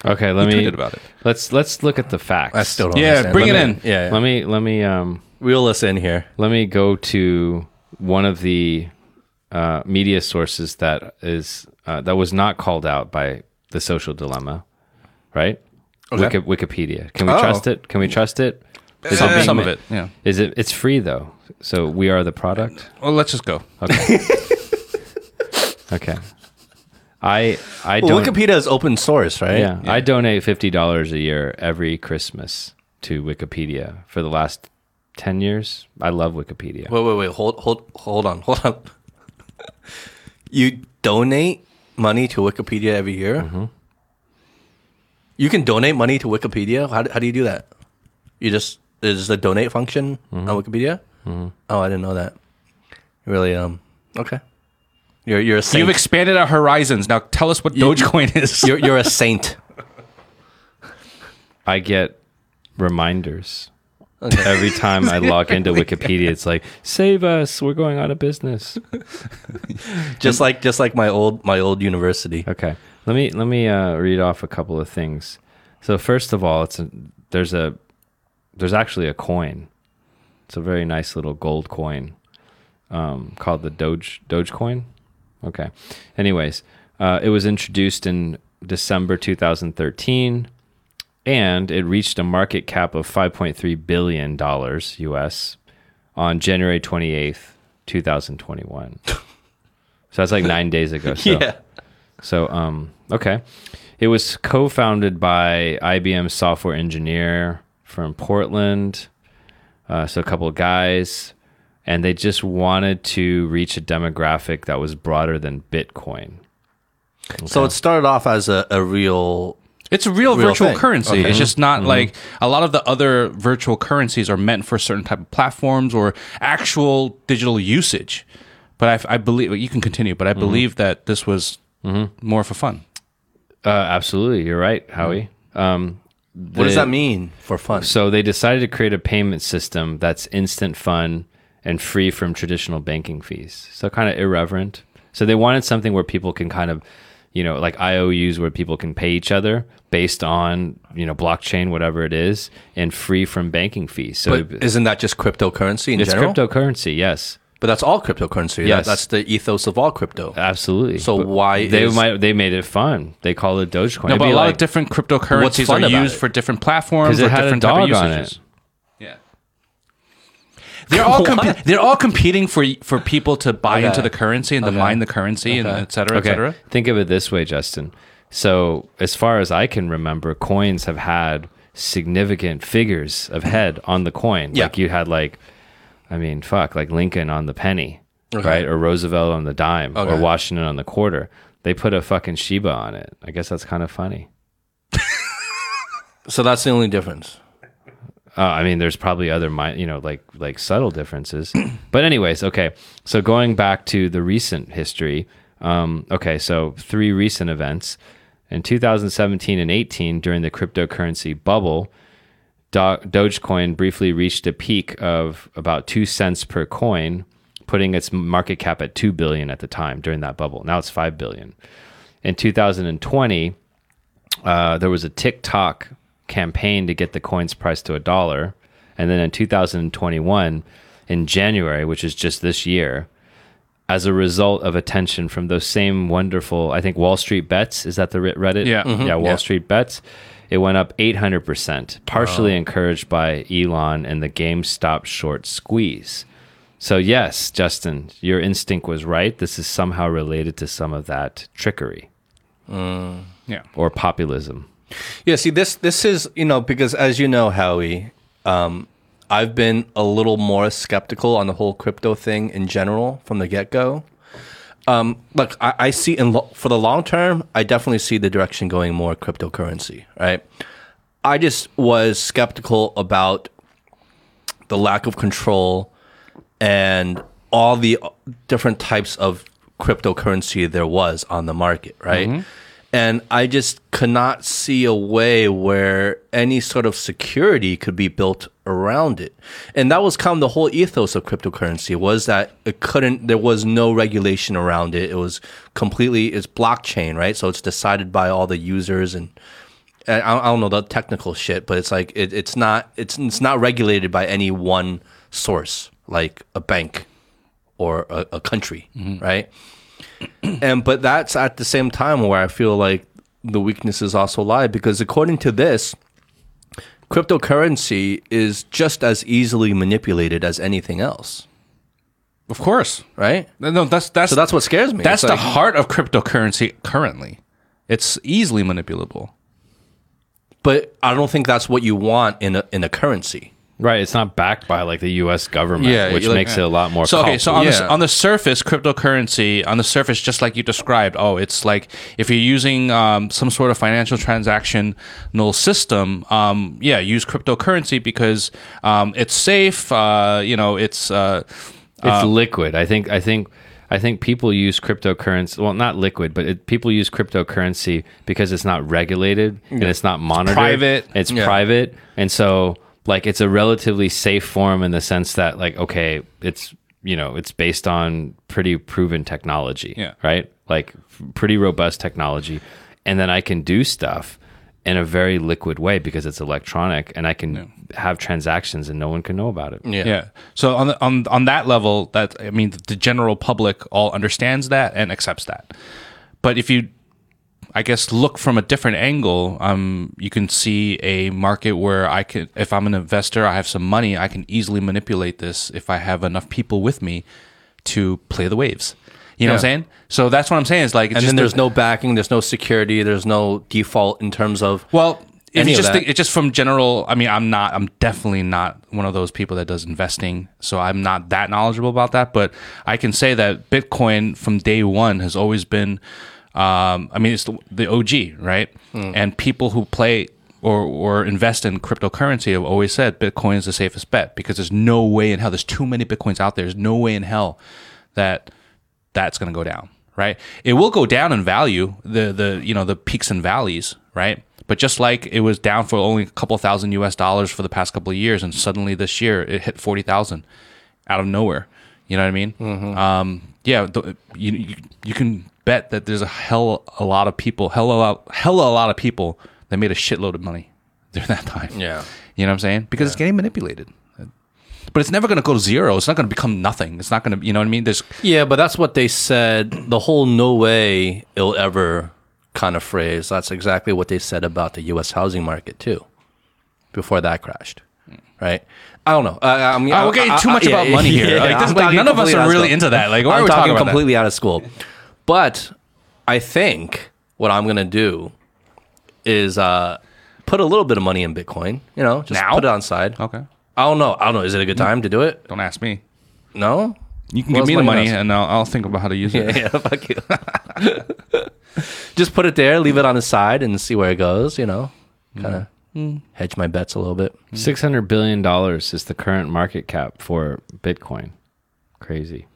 Okay, let me tweeted about it. Let's let's look at the facts. I still don't. Yeah, understand. bring Let it me- in. Yeah, yeah. Let me let me um reel us in here. let me go to one of the uh, media sources that is uh, that was not called out by the social dilemma, right? Okay. Wiki- Wikipedia. Can we Oh. trust it? Can we trust it? Is Some, it being some of it, yeah. Is it? It's free though. So we are the product. Well, let's just go. Okay. okay. I I Well, don't. Wikipedia is open source, right? yeah, I donate fifty dollars a year every Christmas to Wikipedia for the last ten years. I love Wikipedia. Wait, wait, wait. Hold, hold, hold on, hold on. You donate money to Wikipedia every year. Mm-hmm. You can donate money to Wikipedia. How, do- how do you do that? You just is the donate function Mm-hmm. on Wikipedia? Oh, I didn't know that. Really? Um. Okay. You're you're a saint. You've expanded our horizons. Now tell us what Dogecoin is. you're you're a saint. I get reminders every time I log into Wikipedia. It's like, save us, we're going out of business. Just like just like my old my old university. Okay, let me let me uh, read off a couple of things. So first of all, it's a, there's a there's actually a coin. It's a very nice little gold coin um, called the Doge Dogecoin. Okay. Anyways, uh, it was introduced in December 2013, and it reached a market cap of 5.3 billion dollars US on January 28th, 2021. so that's like nine days ago. So. Yeah. So, um, okay. It was co founded by IBM software engineer from Portland. Uh, so, a couple of guys. And they just wanted to reach a demographic that was broader than Bitcoin. So it started off as a, a real It's a real, Real virtual thing. currency. Okay. It's just not like a lot of the other virtual currencies are meant for certain type of platforms or actual digital usage. But I, I believe you can continue. But I believe that this was more for fun. Uh, absolutely. You're right, Howie. Um, what does that mean for fun? So they decided to create a payment system that's instant fun and free from traditional banking fees. So kind of irreverent. So they wanted something where people can kind of, you know, like IOUs where people can pay each other based on, you know, blockchain, whatever it is, and free from banking fees. So But isn't that just cryptocurrency in it's general? cryptocurrency, yes. But that's all cryptocurrency. That- Yes. that's the ethos of all crypto. Absolutely. So But why they is- might they made it fun. They call it Dogecoin. No, It'd but a lot like- of different cryptocurrencies are used it? for different platforms it or had a different type of dog on usages. it. They're all comp- they're all competing for for people to buy Okay. into the currency and to Okay. mine the currency and et cetera, et cetera. Think of it this way, Justin. So, as far as I can remember, coins have had significant figures of head on the coin. Yeah. Like you had like I mean, fuck, like Lincoln on the penny, Okay. right? Or Roosevelt on the dime, or Washington on the quarter. They put a fucking Shiba on it. I guess that's kind of funny. So that's the only difference. Uh, I mean, there's probably other, you know, like like subtle differences. but anyways, okay. So going back to the recent history, um, okay. So three recent events in 2017 and 18 during the cryptocurrency bubble, Do- Dogecoin briefly reached a peak of about two cents per coin, putting its market cap at two billion at the time during that bubble. Now it's five billion. In 2020, uh, there was a TikTok campaign to get the coin's price to a dollar. And then in 2021, in January, which is just this year, as a result of attention from those same wonderful, I think Wall Street Bets, is that the Reddit? Yeah. Mhm. Yeah, Wall Yeah. Street Bets. It went up 800%, partially encouraged by Elon and the GameStop short squeeze. So, yes, Justin, your instinct was right. This is somehow related to some of that trickery Yeah. or populism. Yeah, see this this is, you know, because as you know, Howie, um, I've been a little more skeptical on the whole crypto thing in general from the get go. Um, look, I, I see in lo- for the long term, I definitely see the direction going more cryptocurrency, right? I just was skeptical about the lack of control and all the different types of cryptocurrency there was on the market, right? And I just could not see a way where any sort of security could be built around it. And that was kind of the whole ethos of cryptocurrency was that it couldn't, there was no regulation around it. It was completely, it's blockchain, right? So it's decided by all the users and, and I, I don't know the technical shit, but it's like it, it's not it's it's not regulated by any one source like a bank or a, a country, mm-hmm. right? and but that's at the same time where I feel like the weaknesses also lie because according to this, cryptocurrency is just as easily manipulated as anything else, Of course. right? No, that's that's So that's what scares me. that's It's the like- heart of cryptocurrency currently. It's easily manipulable. but I don't think that's what you want in a in a currency. Right, it's not backed by like the U.S. government, Yeah, which like- makes it a lot more. So okay, so on, Yeah. the, on the surface, cryptocurrency on the surface, just like you described, oh, it's like if you're using um, some sort of financial transactional system, um, yeah, use cryptocurrency because um, it's safe. Uh, you know, it's uh, it's liquid. I think. I think. I think people use cryptocurrency. Well, not liquid, but it, people use cryptocurrency because it's not regulated and it's not monitored. Private. It's private, and so like it's a relatively safe form in the sense that like okay, it's you know it's based on pretty proven technology. Yeah. Right. Like pretty robust technology, and then I can do stuff in a very liquid way because it's electronic, and I can have transactions and no one can know about it. Yeah. Yeah. So on the, on on that level, that I mean, the general public all understands that and accepts that. But if you, I guess, look from a different angle, um, you can see a market where I can, if I'm an investor, I have some money, I can easily manipulate this if I have enough people with me to play the waves. You know what I'm saying? So that's what I'm saying. Is like, it's And then there's the- no backing, there's no security, there's no default in terms of Well, Any of just think it's just from general, I mean, I'm not, I'm definitely not one of those people that does investing, so I'm not that knowledgeable about that. But I can say that Bitcoin from day one has always been, um, I mean, it's the, the OG, right? And people who play or or invest in cryptocurrency have always said Bitcoin is the safest bet because there's no way in hell. There's too many Bitcoins out there. There's no way in hell that that's going to go down, right? It will go down in value, the the you know the peaks and valleys, right? But just like it was down for only a couple thousand US dollars for the past couple of years, and suddenly this year it hit 40,000 out of nowhere. You know what I mean? Um, yeah, the, you, you you can bet that there's a hell a lot of people, hell a lot, hell a lot of people that made a shitload of money during that time. Yeah. You know what I'm saying? Because it's getting manipulated. But it's never going to go to zero. It's not going to become nothing. It's not going to, you know what I mean? There's, Yeah, but that's what they said. The whole no way it'll ever kind of phrase. That's exactly what they said about the U.S. housing market too, before that crashed. Hmm. Right? I don't know. I, I mean, Oh, we're getting too much about money here. Like, this- like, none of us are really into that. Like, why are I'm we talking talking about that? completely out of school. But I think what I'm gonna do is uh, put a little bit of money in Bitcoin. You know, just Now? put it on side. okay. I don't know. I don't know. Is it a good time to do it? Don't ask me. No. You can Well, give me it's the money money knows. and I'll, I'll think about how to use it. Yeah, fuck you. Just put it there, leave it on the side, and see where it goes. You know, kind of Mm. hedge my bets a little bit. Six hundred billion dollars is the current market cap for Bitcoin. Crazy.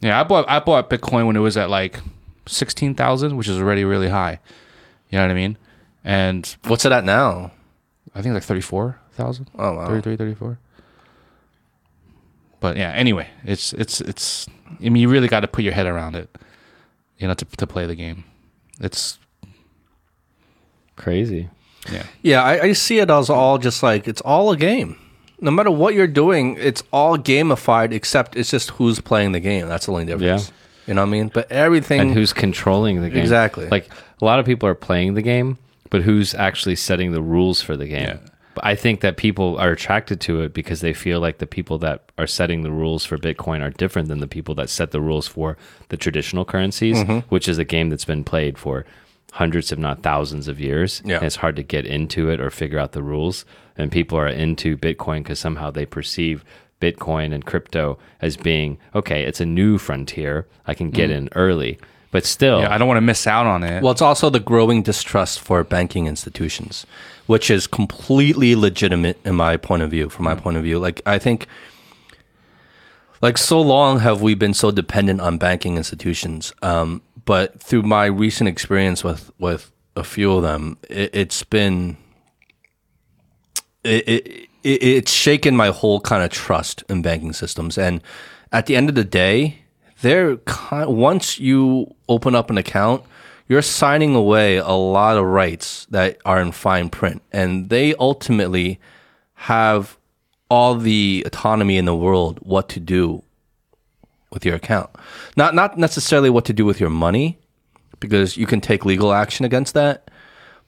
Yeah, I bought I bought Bitcoin when it was at like sixteen thousand, which is already really high. You know what I mean? And What's it at now? I think like thirty four thousand. Oh, wow. 33, 34. But yeah, anyway, it's it's it's. I mean, you really got to put your head around it, you know, to to play the game. It's Crazy. yeah. Yeah, I, I see it as all just like it's all a game. No matter what you're doing, it's all gamified. Except it's just who's playing the game. That's the only difference. Yeah. You know what I mean? But everything. And who's controlling the game? Exactly. Like a lot of people are playing the game, but who's actually setting the rules for the game? Yeah. I think that people are attracted to it because they feel like the people that are setting the rules for Bitcoin are different than the people that set the rules for the traditional currencies, Mm-hmm. which is a game that's been played for hundreds, if not thousands of years. Yeah. And it's hard to get into it or figure out the rules. And people are into Bitcoin because somehow they perceive Bitcoin and crypto as being okay, it's a new frontier. I can get in early. But still, Yeah, I don't want to miss out on it. Well, it's also the growing distrust for banking institutions, which is completely legitimate in my point of view. From my point of view, like I think, like so long have we been so dependent on banking institutions, um, but through my recent experience with with a few of them, it, it's been it, it, it it's shaken my whole kind of trust in banking systems. And at the end of the day, they're kind, once you open up an account, you're signing away a lot of rights that are in fine print, and they ultimately have all the autonomy in the world what to do with your account. Not not necessarily what to do with your money, because you can take legal action against that.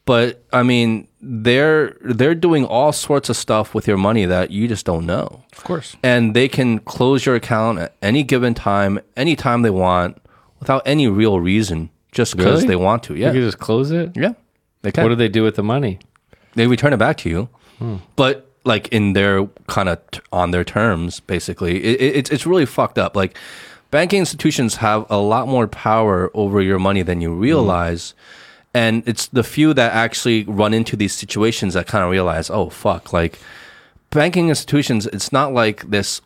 But I mean, they're they're doing all sorts of stuff with your money that you just don't know. of course. And they can close your account at any given time, anytime they want, without any real reason, just because Really? they want to. you Yeah, can just close it. yeah, they can. What do they do with the money? they return it back to you, hmm. but like in their kind of t- on their terms, basically. It, it, it's it's really fucked up. Like banking institutions have a lot more power over your money than you hmm. realize. And it's the few that actually run into these situations that kind of realize, oh fuck, like banking institutions, it's not like this.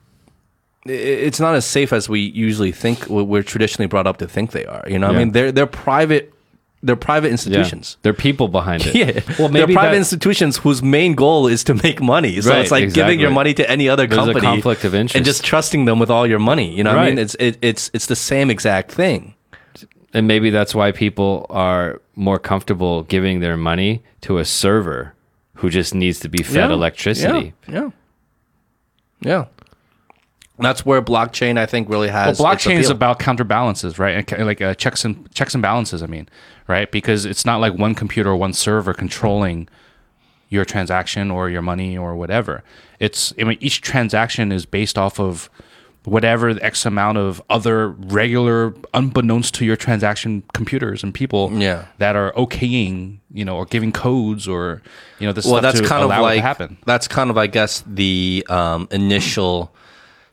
It's not as safe as we usually think. we- We're traditionally brought up to think they are. You know, what I mean, they're they're private, they're private institutions. They're people behind it. Yeah. Well, They're maybe private that- institutions whose main goal is to make money. So Right, it's like giving your money to any other There's a company conflict of interest. and just trusting them with all your money. You know what I mean? It's it, it's it's the same exact thing. And maybe that's why people are more comfortable giving their money to a server who just needs to be fed electricity. Yeah. Yeah. Yeah. That's where blockchain I think really has Well, its blockchain is about counterbalances, right? Like uh, checks and checks and balances. I mean, right? Because it's not like one computer or one server controlling your transaction or your money or whatever. It's I mean, each transaction is based off of whatever the X amount of other regular, unbeknownst to your transaction computers and people Yeah. that are okaying, you know, or giving codes or you know this well, stuff that's to kind of like happen. that's kind of I guess the um, initial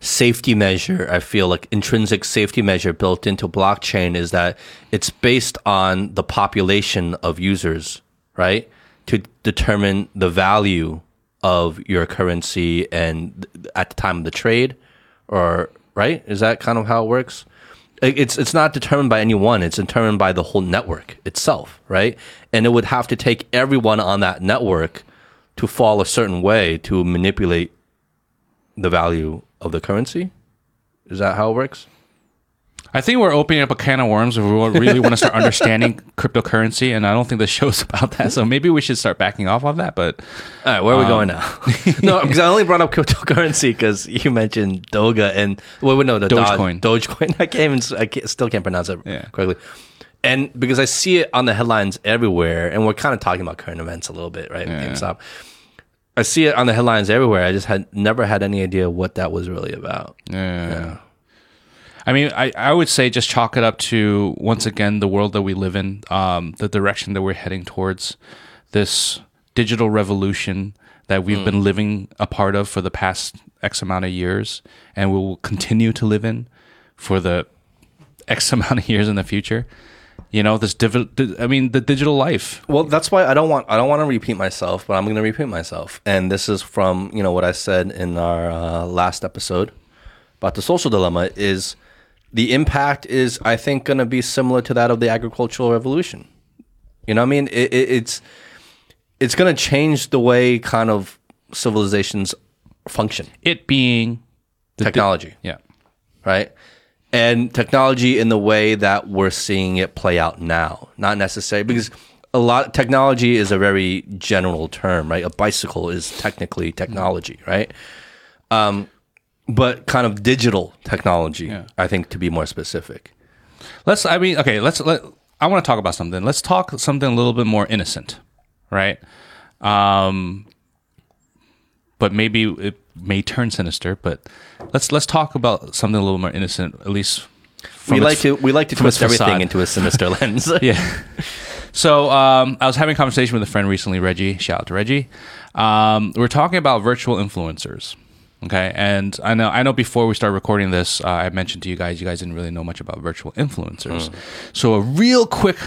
safety measure. I feel like intrinsic safety measure built into blockchain is that it's based on the population of users, right? To determine the value of your currency and at the time of the trade, or right? Is that kind of how it works? It's it's not determined by anyone. It's determined by the whole network itself, right? And it would have to take everyone on that network to fall a certain way to manipulate the value of the currency. Is that how it works? I think we're opening up a can of worms if we really want to start understanding cryptocurrency, and I don't think the show's about that. So maybe we should start backing off of that. But All right, where are we going um, now? no, because I only brought up cryptocurrency because you mentioned Doga and well, no, the Dogecoin. Doge, Dogecoin. I can't even, I can't, still can't pronounce it Yeah. correctly. And because I see it on the headlines everywhere, and we're kind of talking about current events a little bit, right? Yeah. GameStop. I see it on the headlines everywhere. I just had never had any idea what that was really about. yeah. Yeah. I mean, I, I would say just chalk it up to once again the world that we live in, um, the direction that we're heading towards, this digital revolution that we've been living a part of for the past X amount of years, and we will continue to live in for the X amount of years in the future. You know, this div- I mean, the digital life. Well, that's why I don't want I don't want to repeat myself, but I'm going to repeat myself. And this is from you know what I said in our uh, last episode about the social dilemma. Is the impact is I think going to be similar to that of the agricultural revolution. You know, what I mean, it, it, it's it's going to change the way kind of civilizations function. It being the di- Technology, yeah. right? And technology in the way that we're seeing it play out now, not necessarily because a lot of technology is a very general term, right? A bicycle is technically technology, right? Um, but kind of digital technology, Yeah. I think, to be more specific. Let's. I mean, okay. Let's. Let. I want to talk about something. Let's talk something a little bit more innocent, right? Um, but maybe it may turn sinister. But let's let's talk about something a little more innocent, at least. we like to we like to twist everything into a sinister lens. yeah. So um, I was having a conversation with a friend recently, Reggie. Shout out to Reggie. Um, we're talking about virtual influencers. Okay, and I know I know before we start recording this, uh, I mentioned to you guys, you guys didn't really know much about virtual influencers. So a real quick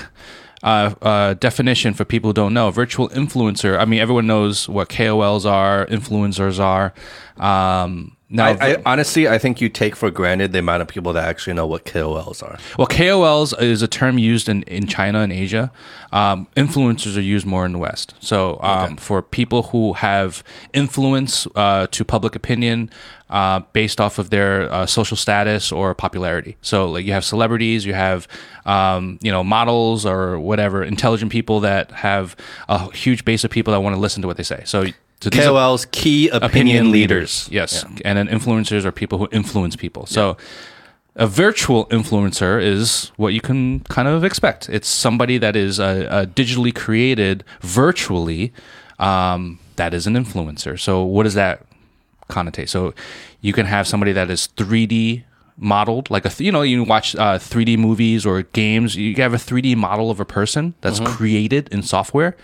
uh, uh, definition for people who don't know, virtual influencer. I mean, everyone knows what KOLs are, influencers are. Um, now, I, I honestly, I think you take for granted the amount of people that actually know what KOLs are. Well, KOLs is a term used in, in China and Asia. Um, influencers are used more in the West. So, um, for people who have influence uh, to public opinion uh, based off of their uh, social status or popularity. So, like you have celebrities, you have um, you know models or whatever, intelligent people that have a huge base of people that want to listen to what they say. So. So KOLs, key opinion, opinion leaders. leaders. Yes. And then influencers are people who influence people. So a virtual influencer is what you can kind of expect. It's somebody that is uh, uh, digitally created virtually. Um, that is an influencer. So what does that connotate? So you can have somebody that is 3D modeled, like a th- you know you watch uh, 3D movies or games. You have a 3D model of a person that's created in software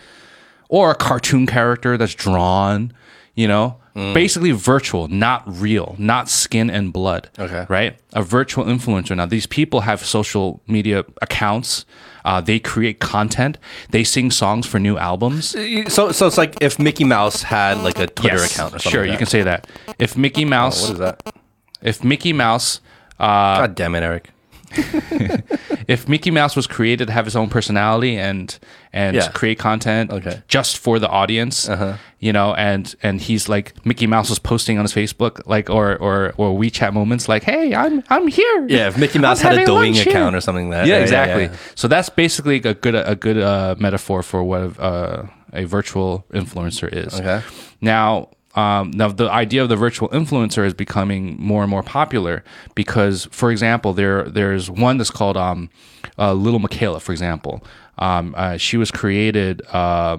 or a cartoon character that's drawn, you know, mm. basically virtual, not real, not skin and blood. Okay. Right? A virtual influencer. Now, these people have social media accounts. Uh, they create content. They sing songs for new albums. Uh, so, so it's like if Mickey Mouse had like a Twitter Yes. account or something. Sure, like you can say that. If Mickey oh, Mouse, What is that? if Mickey Mouse, uh, God damn it, Eric. if Mickey Mouse was created to have his own personality and and Yeah. create content Okay. just for the audience, Uh-huh. you know, and and he's like Mickey Mouse was posting on his Facebook like or or or WeChat moments like, hey, I'm I'm here. Yeah, if Mickey Mouse I'm had a Doing lunch here." account or something like that. Yeah, exactly. yeah. So that's basically a good a good uh, metaphor for what uh, a virtual influencer is. Okay. Now, um, now the idea of the virtual influencer is becoming more and more popular because, for example, there there's one that's called um, uh, Little Miquela. For example, um, uh, she was created uh,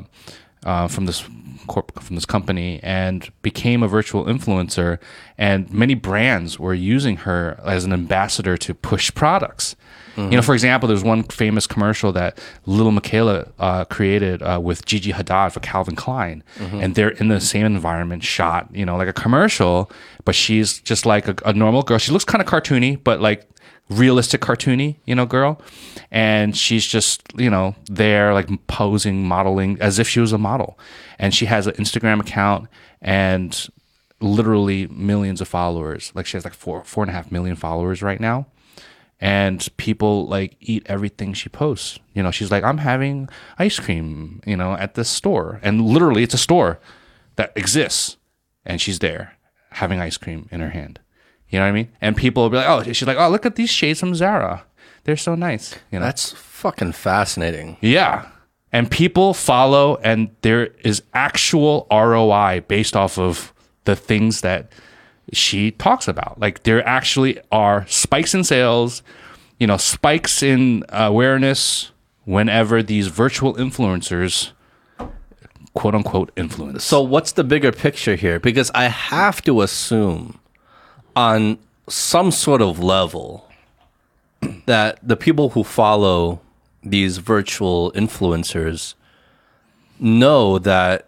uh, from this corp- from this company and became a virtual influencer, and many brands were using her as an ambassador to push products. You know, for example, there's one famous commercial that Little Miquela uh, created uh, with Gigi Hadid for Calvin Klein, and they're in the same environment, shot you know like a commercial, but she's just like a, a normal girl. She looks kind of cartoony, but like realistic cartoony, you know, girl, and she's just you know there like posing, modeling as if she was a model, and she has an Instagram account and literally millions of followers. Like she has like four four and a half million followers right now and people like eat everything she posts. You know, she's like, I'm having ice cream, you know, at this store. And literally it's a store that exists. And she's there having ice cream in her hand. You know what I mean? And people will be like, oh, she's like, oh, look at these shades from Zara. They're so nice. You know? That's fucking fascinating. Yeah. And people follow, and there is actual ROI based off of the things that she talks about. Like, there actually are spikes in sales, you know, spikes in awareness whenever these virtual influencers, quote unquote, influence. So what's the bigger picture here? Because I have to assume on some sort of level that the people who follow these virtual influencers know that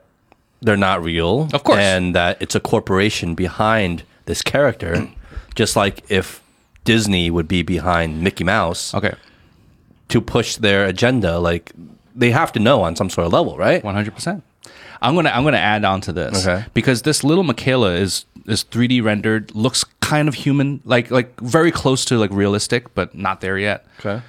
they're not real. Of course. And that it's a corporation behind this character. just like if Disney would be behind Mickey Mouse Okay. to push their agenda, like they have to know on some sort of level, right? One hundred percent. I'm gonna I'm gonna add on to this Okay. because this little Miquela is is 3D rendered, looks kind of human, like like very close to like realistic, but not there yet. Okay.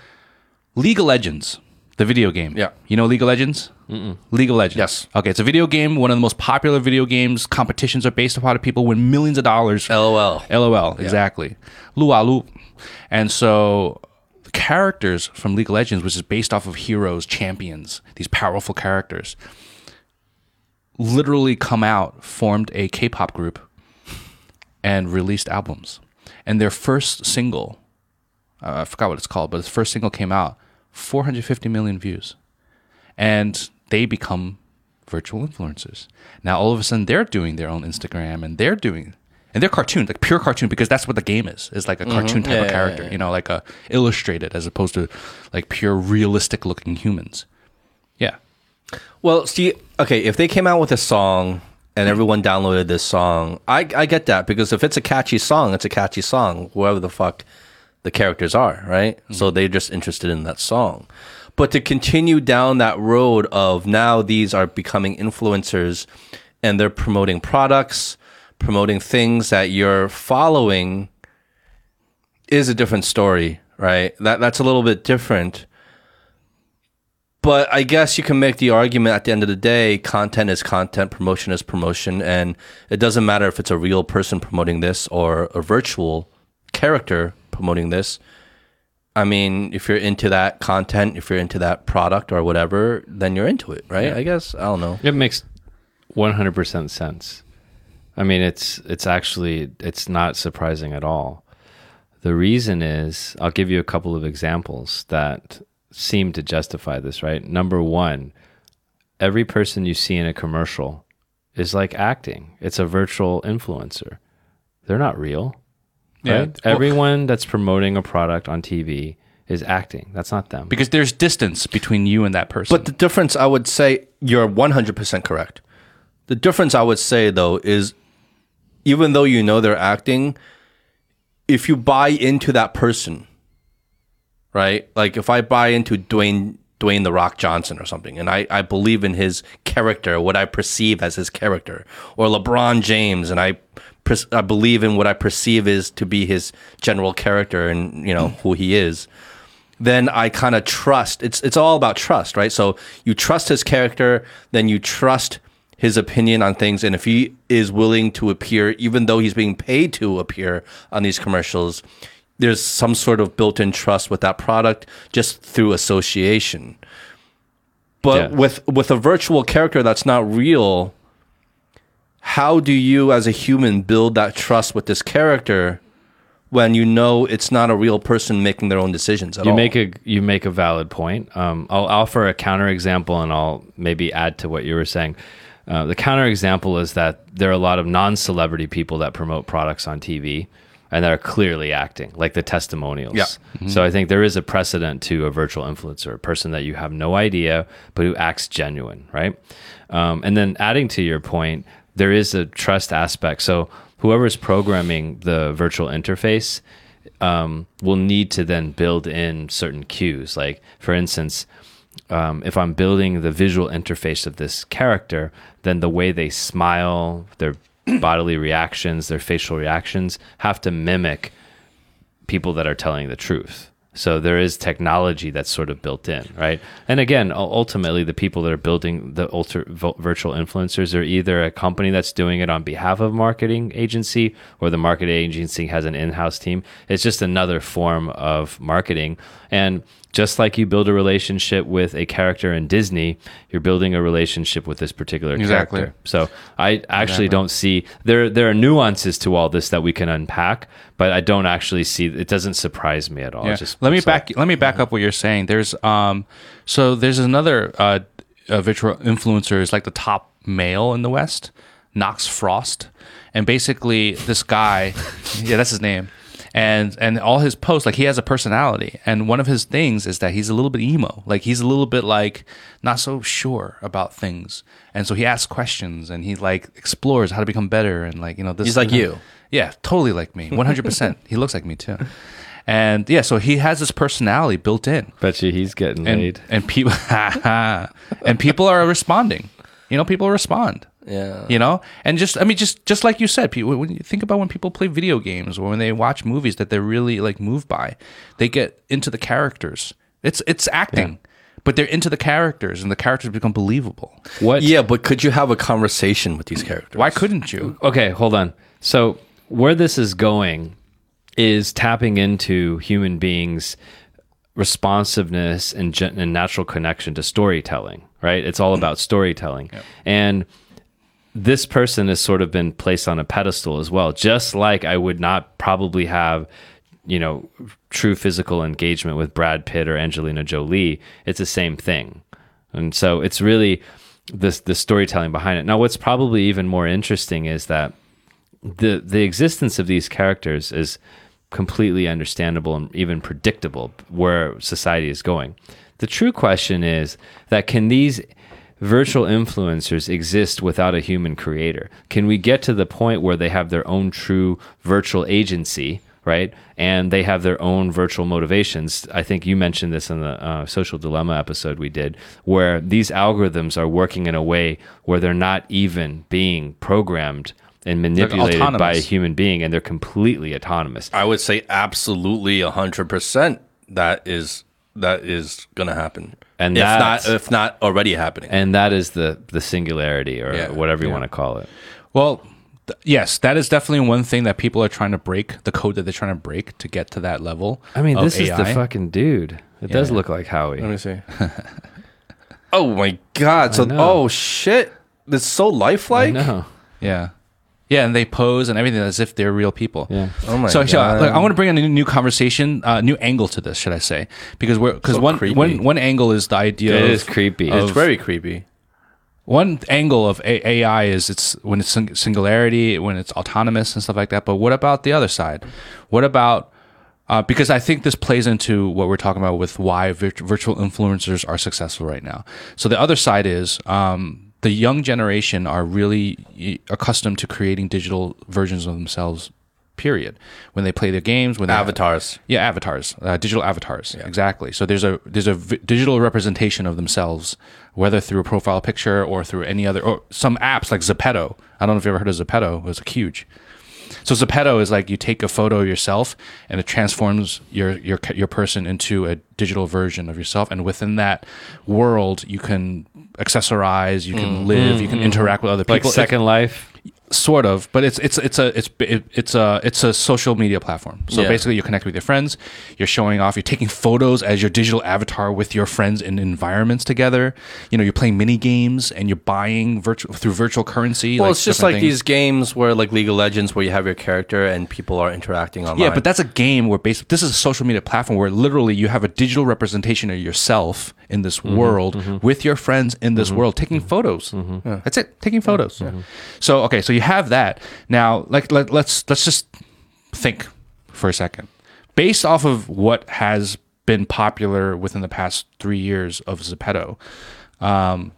League of Legends, the video game. Yeah. You know League of Legends? Mm-mm. League of Legends. Yes. Okay, it's a video game. One of the most popular video games. Competitions are based upon it. People win millions of dollars. LOL. LOL, exactly. Lua Lu. And so the characters from League of Legends, which is based off of heroes, champions, these powerful characters, literally come out, formed a K-pop group, and released albums. And their first single, uh, I forgot what it's called, but its first single came out, 450 million views. And they become virtual influencers. Now all of a sudden they're doing their own Instagram and they're doing and they're cartoon, like pure cartoon, because that's what the game is. It's like a mm-hmm. cartoon type Yeah, of yeah, character, yeah. you know, like a illustrated as opposed to like pure realistic looking humans. Yeah. Well, see, okay, if they came out with a song and everyone downloaded this song, I I get that because if it's a catchy song, it's a catchy song, whoever the fuck the characters are, right? Mm-hmm. So they're just interested in that song. But to continue down that road of now these are becoming influencers and they're promoting products, promoting things that you're following is a different story, right? That that's a little bit different. But I guess you can make the argument at the end of the day, content is content, promotion is promotion, and it doesn't matter if it's a real person promoting this or a virtual character promoting this. I mean, if you're into that content, if you're into that product or whatever, then you're into it, right? I guess I don't know. It makes 100% sense. I mean, it's it's actually it's not surprising at all. The reason is, I'll give you a couple of examples that seem to justify this, right? Number 1, every person you see in a commercial is like acting. It's a virtual influencer. They're not real. Yeah. Right? Everyone that's promoting a product on TV is acting. That's not them. Because there's distance between you and that person. But the difference, I would say, you're 100% correct. The difference, I would say, though, is even though you know they're acting, if you buy into that person, right? Like if I buy into Dwayne Dwayne the Rock Johnson or something, and I, I believe in his character, what I perceive as his character, or LeBron James, and I pers- I believe in what I perceive is to be his general character and you know who he is then I kind of trust. It's it's all about trust, right? So you trust his character, then you trust his opinion on things, and if he is willing to appear, even though he's being paid to appear on these commercials, there's some sort of built-in trust with that product just through association. But Yeah. with with a virtual character that's not real, how do you as a human build that trust with this character when you know it's not a real person making their own decisions you all? make a you make a valid point. Um, I'll offer a counter example, and I'll maybe add to what you were saying. Uh, the counter example is that there are a lot of non-celebrity people that promote products on TV and that are clearly acting, like the testimonials. Yeah. So I think there is a precedent to a virtual influencer, a person that you have no idea but who acts genuine, right? Um, and then adding to your point, there is a trust aspect. So whoever's programming the virtual interface um, will need to then build in certain cues. Like, for instance, um, if I'm building the visual interface of this character, then the way they smile, their bodily reactions, their facial reactions have to mimic people that are telling the truth, So there is technology that's sort of built in, right? And again, ultimately, the people that are building the ultra virtual influencers are either a company that's doing it on behalf of a marketing agency, or the marketing agency has an in-house team. It's just another form of marketing, and just like you build a relationship with a character in Disney, you're building a relationship with this particular Exactly. character. So I actually don't see there there are nuances to all this that we can unpack, but I don't actually see it doesn't surprise me at all. Yeah. just let me like- back let me back up what you're saying. There's um so there's another uh, uh virtual influencer is like the top male in the West, Knox Frost. And basically this guy yeah, that's his name. And and all his posts, like he has a personality. And one of his things is that he's a little bit emo. Like he's a little bit like not so sure about things. And so he asks questions and he like explores how to become better and like, you know, this He's like you. yeah, totally like me. 100%. he looks like me too. And yeah, so he has this personality built in. Bet you he's getting And laid. and people and people are responding. You know, people respond. Yeah. You know? And just I mean just just like you said, people when you think about when people play video games or when they watch movies that they're really like moved by, they get into the characters. It's it's acting. But they're into the characters and the characters become believable. What? Yeah, but could you have a conversation with these characters? Why couldn't you? Okay, hold on. So where this is going is tapping into human beings' responsiveness and, gen- and natural connection to storytelling. Right? It's all about storytelling, and this person has sort of been placed on a pedestal as well. Just like I would not probably have, you know, true physical engagement with Brad Pitt or Angelina Jolie. It's the same thing, and so it's really this the storytelling behind it. Now, what's probably even more interesting is that the the existence of these characters is completely understandable and even predictable where society is going. The true question is that can these virtual influencers exist without a human creator? Can we get to the point where they have their own true virtual agency, right? And they have their own virtual motivations. I think you mentioned this in the uh, social dilemma episode we did, where these algorithms are working in a way where they're not even being programmed and manipulated by a human being and they're completely autonomous. I would say absolutely hundred percent that is that is gonna happen. And if that's- not if not already happening. And that is the the singularity or Yeah, whatever you want to call it. Well, th- yes, that is definitely one thing that people are trying to break, the code that they're trying to break to get to that level. I mean, of this is the fucking dude. It does Yeah. look like Howie. Let me see. oh my god. So oh shit. It's so I lifelike. know. Yeah. Yeah, and they pose and everything as if they're real people. Yeah. Oh my so, so god. like, I want to bring in a new, new conversation, uh, new angle to this, should I say? Because we're because So one, creepy. one one angle is the idea. It of, is creepy. it's It's very creepy. one angle of A- AI is it's when it's sing- singularity, when it's autonomous and stuff like that. But what about the other side? What about uh, because I think this plays into what we're talking about with why virt- virtual influencers are successful right now. So the other side is um, the young generation are really accustomed to creating digital versions of themselves. Period. When they play their games, when they Avatars. yeah, avatars, uh, digital avatars. Exactly. So there's a there's a v- digital representation of themselves, whether through a profile picture or through any other or some apps like Zepeto. I don't know if you ever heard of Zepeto. It was huge. So Zepeto is like you take a photo of yourself and it transforms your your your person into a digital version of yourself, and within that world you can accessorize, you can mm. live, you mm, can mm. interact with other people. Like Second Life. Sort of but it's it's it's a it's it, it's a it's a social media platform so Yeah. basically you're connecting with your friends you're showing off you're taking photos as your digital avatar with your friends in environments together you know you're playing mini games and you're buying virtual through virtual currency Well, like it's just like things. these games where like League of Legends where you have your character and people are interacting online. yeah but that's a game where basically this is a social media platform where literally you have a digital representation of yourself in this Mm-hmm, world with your friends in this world taking photos Mm-hmm. that's it taking photos so okay so you have that now like let, let's let's just think for a second based off of what has been popular within the past three years of Zepeto um,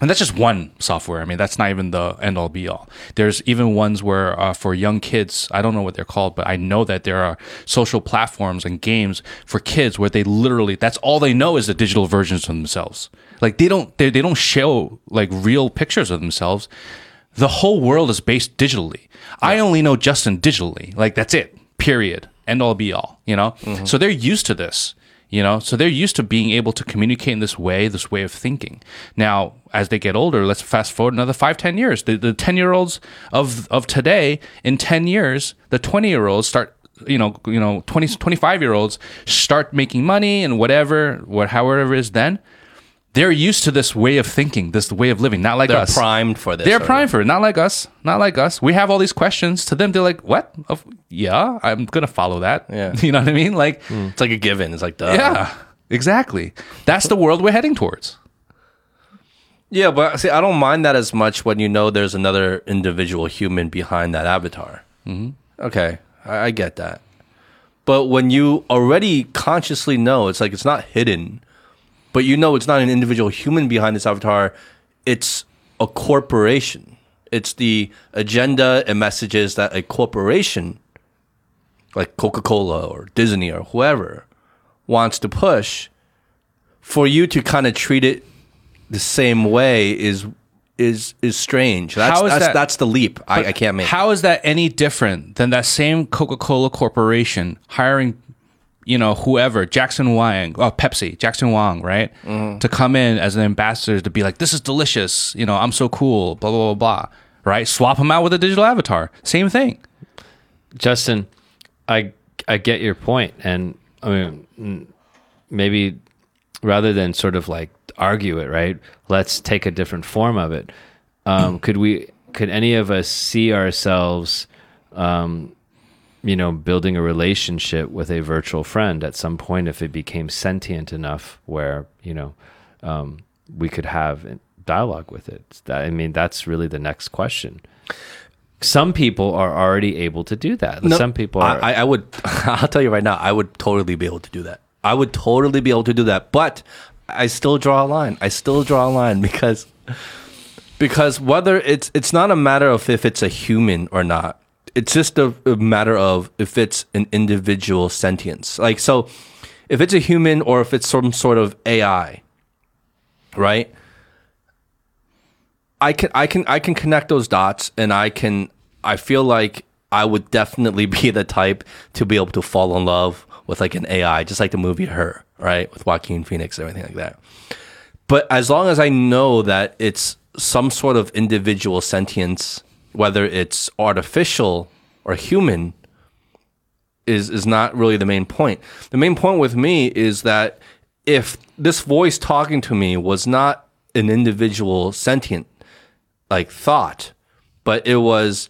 and that's just one software. I mean, that's not even the end all be all. There's even ones where uh, for young kids, I don't know what they're called, but I know that there are social platforms and games for kids where they literally that's all they know is the digital versions of themselves. Like they don't they, they don't show like real pictures of themselves. The whole world is based digitally. I only know Justin digitally. Like that's it. Period. end all be all, you know? Mm-hmm. So they're used to this, you know? So they're used to being able to communicate in this way, this way of thinking. Now, as they get older, let's fast forward another five, 10 years. The, the 10 year olds of, of today, in 10 years, the 20 year olds start you know, you know, 20, 25 year olds start making money and whatever, what, however it is then, they're used to this way of thinking, this way of living, not like They're us. primed for this. They're already. primed for it, not like us, not like us. We have all these questions. To them, they're like, "What? Of, yeah, I'm gonna follow that." Yeah. you know what I mean? Like, It's like a given. It's like, duh. yeah, exactly. That's the world we're heading towards. Yeah, but see, I don't mind that as much when you know there's another individual human behind that avatar. Mm-hmm. Okay, I, I get that. But when you already consciously know, it's like it's not hidden, but you know it's not an individual human behind this avatar, it's a corporation. It's the agenda and messages that a corporation, like Coca Cola or Disney or whoever, wants to push. For you to kind of treat it the same way is is is strange. That's How is that's, that- that's the leap I, I can't make. How is that any different than that same Coca Cola corporation hiring, you know, whoever Jackson Wang, oh Pepsi, Jackson Wang, right, Mm-hmm. to come in as an ambassador to be like, this is delicious, you know, I'm so cool, blah blah blah blah, right? Swap them out with a digital avatar, same thing. Justin, I I get your point, and I mean mm, maybe rather than sort of like argue it, right? Let's take a different form of it. Um, could we? Could any of us see ourselves, um, you know, building a relationship with a virtual friend at some point if it became sentient enough, where you know um, we could have dialogue with it? That, I mean, that's really the next question. Some people are already able to do that. No, Some people are. I, I I would. I'll tell you right now. I would totally be able to do that. I would totally be able to do that. But I still draw a line. I still draw a line because because whether it's it's not a matter of if it's a human or not. It's just a, a matter of if it's an individual sentience. Like so, if it's a human or if it's some sort of AI, right? I can I can I can connect those dots and I can I feel like I would definitely be the type to be able to fall in love with like an AI, just like the movie Her, right? With Joaquin Phoenix and everything like that. But as long as I know that it's some sort of individual sentience, whether it's artificial or human, is is not really the main point. The main point with me is that if this voice talking to me was not an individual sentient like thought, but it was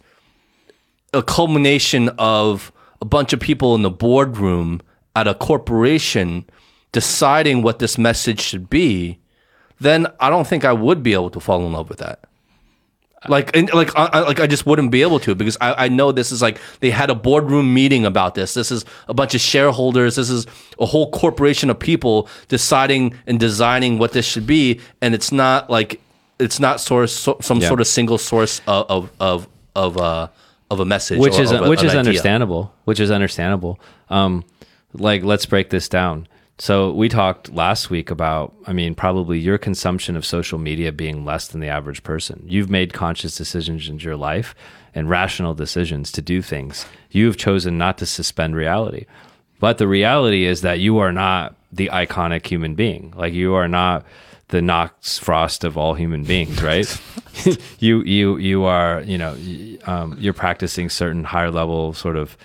a culmination of a bunch of people in the boardroom at a corporation deciding what this message should be, then I don't think I would be able to fall in love with that. Like, and, like, I, like I just wouldn't be able to because I, I know this is like they had a boardroom meeting about this. This is a bunch of shareholders. This is a whole corporation of people deciding and designing what this should be, and it's not like it's not source so, some Yeah. sort of single source of of of of, uh, of a message, which or is a- which is idea. understandable which is understandable um like let's break this down so we talked last week about i mean probably your consumption of social media being less than the average person. You've made conscious decisions in your life and rational decisions to do things. You've chosen not to suspend reality. But the reality is that you are not the iconic human being. Like you are not the Knox Frost of all human beings, right? you you you are you know um, you're practicing certain higher level sort of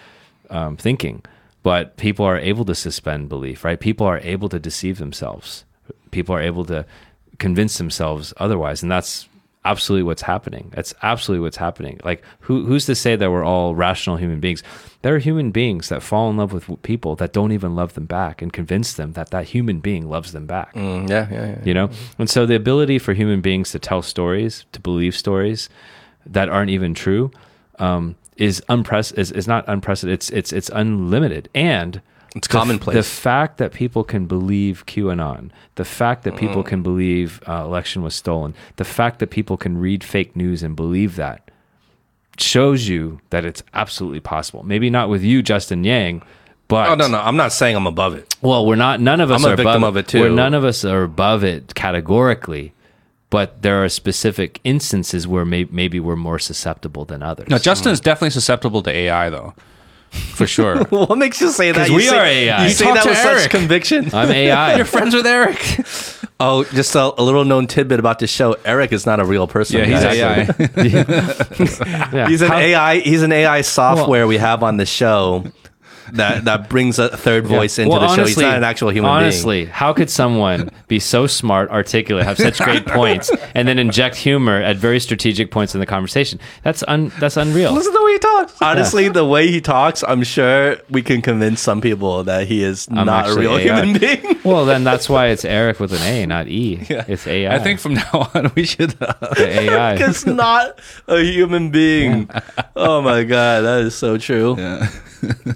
um, thinking, but people are able to suspend belief, right? People are able to deceive themselves. People are able to convince themselves otherwise, and that's absolutely what's happening. That's absolutely what's happening. Like who who's to say that we're all rational human beings? There are human beings that fall in love with people that don't even love them back and convince them that that human being loves them back Mm, yeah, yeah, yeah. you know and so the ability for human beings to tell stories to believe stories that aren't even true um, is unprecedented is, is not unprecedented it's it's it's unlimited and It's the commonplace. the fact that people can believe qanon the fact that people can believe uh, election was stolen the fact that people can read fake news and believe that shows you that it's absolutely possible maybe not with you justin yang but Oh no, no, I'm not saying I'm above it. well, we're not. None of us I'm a are victim above of it, too. We're, none of us are above it categorically, but there are specific instances where may, maybe we're more susceptible than others. Now, Justin is definitely susceptible to AI, though. for sure. what makes you say that? 'Cause You we say- are AI. You You say that to with such Eric. conviction. I'm AI. You're friends with Eric. Oh, just a, a little known tidbit about this show. Eric is not a real person. Yeah, he's guys. AI. Yeah. He's an How- AI. He's an AI software we have on the show that that brings a third voice into Well, the show. He's not an actual human being. honestly, how could someone be so smart, articulate, have such great points, and then inject humor at very strategic points in the conversation? That's un, that's unreal. Listen to the way he talks. Honestly, the way he talks, I'm sure we can convince some people that he is I'm not a real AI. human being. Well, then that's why it's Eric with an A, not E. Yeah. It's AI. I think from now on we should. Uh, the AI. It's not a human being. Oh my god, that is so true. yeah.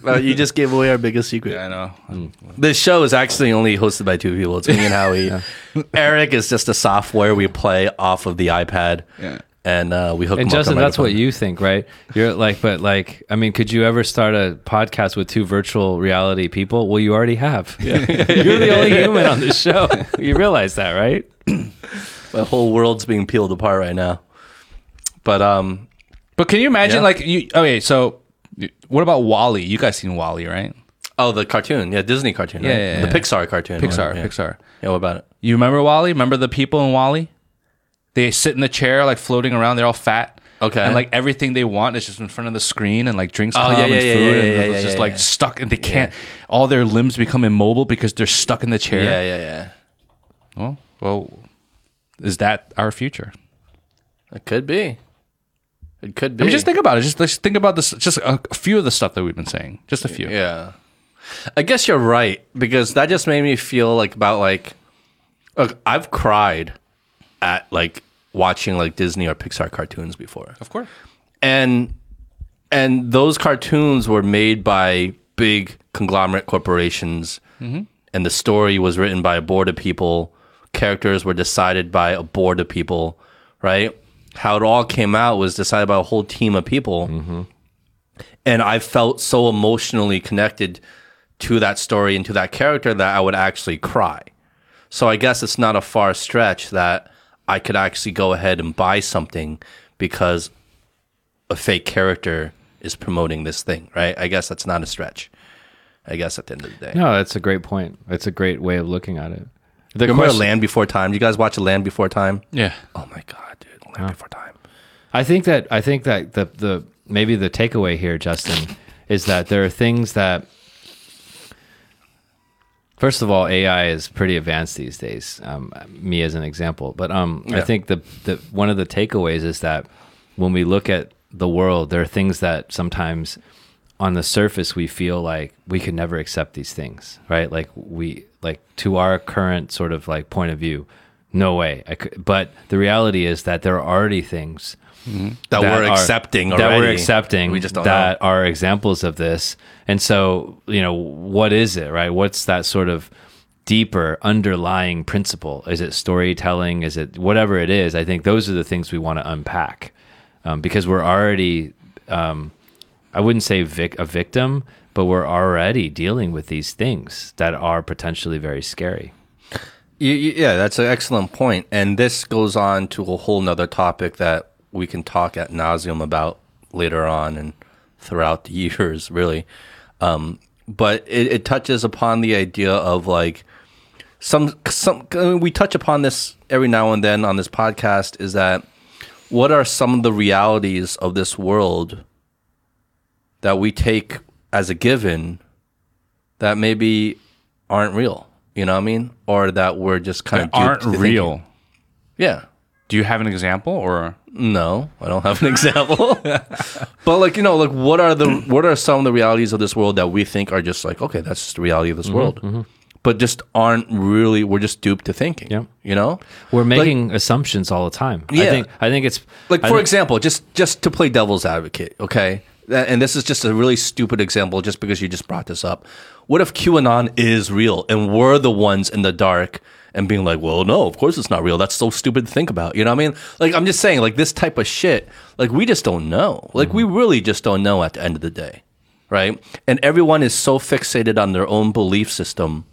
Uh, you just gave away our biggest secret. yeah, I know. This show is actually only hosted by two people. It's me and Howie. Eric is just a software we play off of the iPad. Yeah. And uh, we hook And him up to Justin, that's what microphone. you think, right? You're like, but like, I mean, could you ever start a podcast with two virtual reality people? Well, you already have. You're the only human on this show. You realize that, right? The whole world's being peeled apart right now. But um, But can you imagine, Yeah. like, you? Okay, so what about WALL-E? You guys seen WALL-E, right? oh, the cartoon, yeah, Disney cartoon, Yeah, right? yeah, the yeah. Pixar cartoon, Pixar, yeah. Pixar. Yeah, what about it? You remember WALL-E? Remember the people in WALL-E? They sit in the chair, like floating around. They're all fat. Okay. And like everything they want is just in front of the screen, and like drinks Oh, come yeah, and yeah, food, yeah, and yeah, it's yeah, just yeah, like yeah. stuck, and they can't. All their limbs become immobile because they're stuck in the chair. Yeah, yeah, yeah. Well, well, is that our future? It could be. It could be. I mean, just think about it. Just let's think about this. Just a, few of the stuff that we've been saying. Just a few. Yeah. I guess you're right because that just made me feel like about like look, I've cried at like watching like Disney or Pixar cartoons before. Of course. And and those cartoons were made by big conglomerate corporations mm-hmm. and the story was written by a board of people. Characters were decided by a board of people, right? How it all came out was decided by a whole team of people mm-hmm. and I felt so emotionally connected to that story and to that character that I would actually cry. So I guess it's not a far stretch that I could actually go ahead and buy something because a fake character is promoting this thing, right? I guess that's not a stretch. I guess at the end of the day. No, that's a great point. It's a great way of looking at it. The Remember question- Land Before Time? Do you guys watch Land Before Time? Yeah. Oh my god, dude. Land Before Time. I think that I think that the the maybe the takeaway here, Justin, is that there are things that first of all, AI is pretty advanced these days. Um, me as an example, but um, I think the the one of the takeaways is that when we look at the world, there are things that sometimes on the surface we feel like we could never accept these things, right? Like we like to our current sort of like point of view, no way. I could, but the reality is that there are already things That, we're are- accepting that we're accepting We just that know. are examples of this. And so you know what is it right? What's that sort of deeper underlying principle? Is it storytelling? Is it whatever it is? I think those are the things we want to unpack um, because we're already um, i wouldn't say vic- a victim but we're already dealing with these things that are potentially very scary Yeah, that's an excellent point. And this goes on to a whole nother topic that we can talk at nauseum about later on and throughout the years, really. Um, but it, it touches upon the idea of like some some I mean, we touch upon this every now and then on this podcast is that what are some of the realities of this world that we take as a given that maybe aren't real you know what i mean? Or that we're just kind of aren't real. yeah. Do you have an example or? no i don't have an example. But like you know like what are the what are some of the realities of this world that we think are just like okay that's just the reality of this mm-hmm, world. Mm-hmm. but just aren't really we're just duped to thinking Yeah. you know? We're making assumptions all the time. I Yeah. think i think it's like I for think- example just just to play devil's advocate okay? And this is just a really stupid example just because you just brought this up what if qanon is real and we're the ones in the dark and being like well no of course it's not real that's so stupid to think about you know what i mean like i'm just saying like this type of shit like we just don't know like we mm-hmm. really just don't know at the end of the day right and everyone is so fixated on their own belief system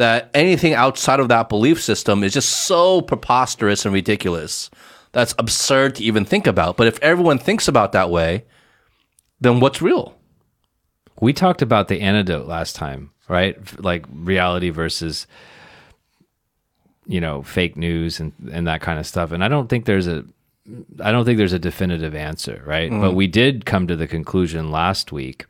that anything outside of that belief system is just so preposterous and ridiculous. That's absurd to even think about. But if everyone thinks about that way, then what's real? We talked about the antidote last time, right? Like reality versus you know fake news and and that kind of stuff. And I don't think there's a I don't think there's a definitive answer, right? Mm-hmm. But we did come to the conclusion last week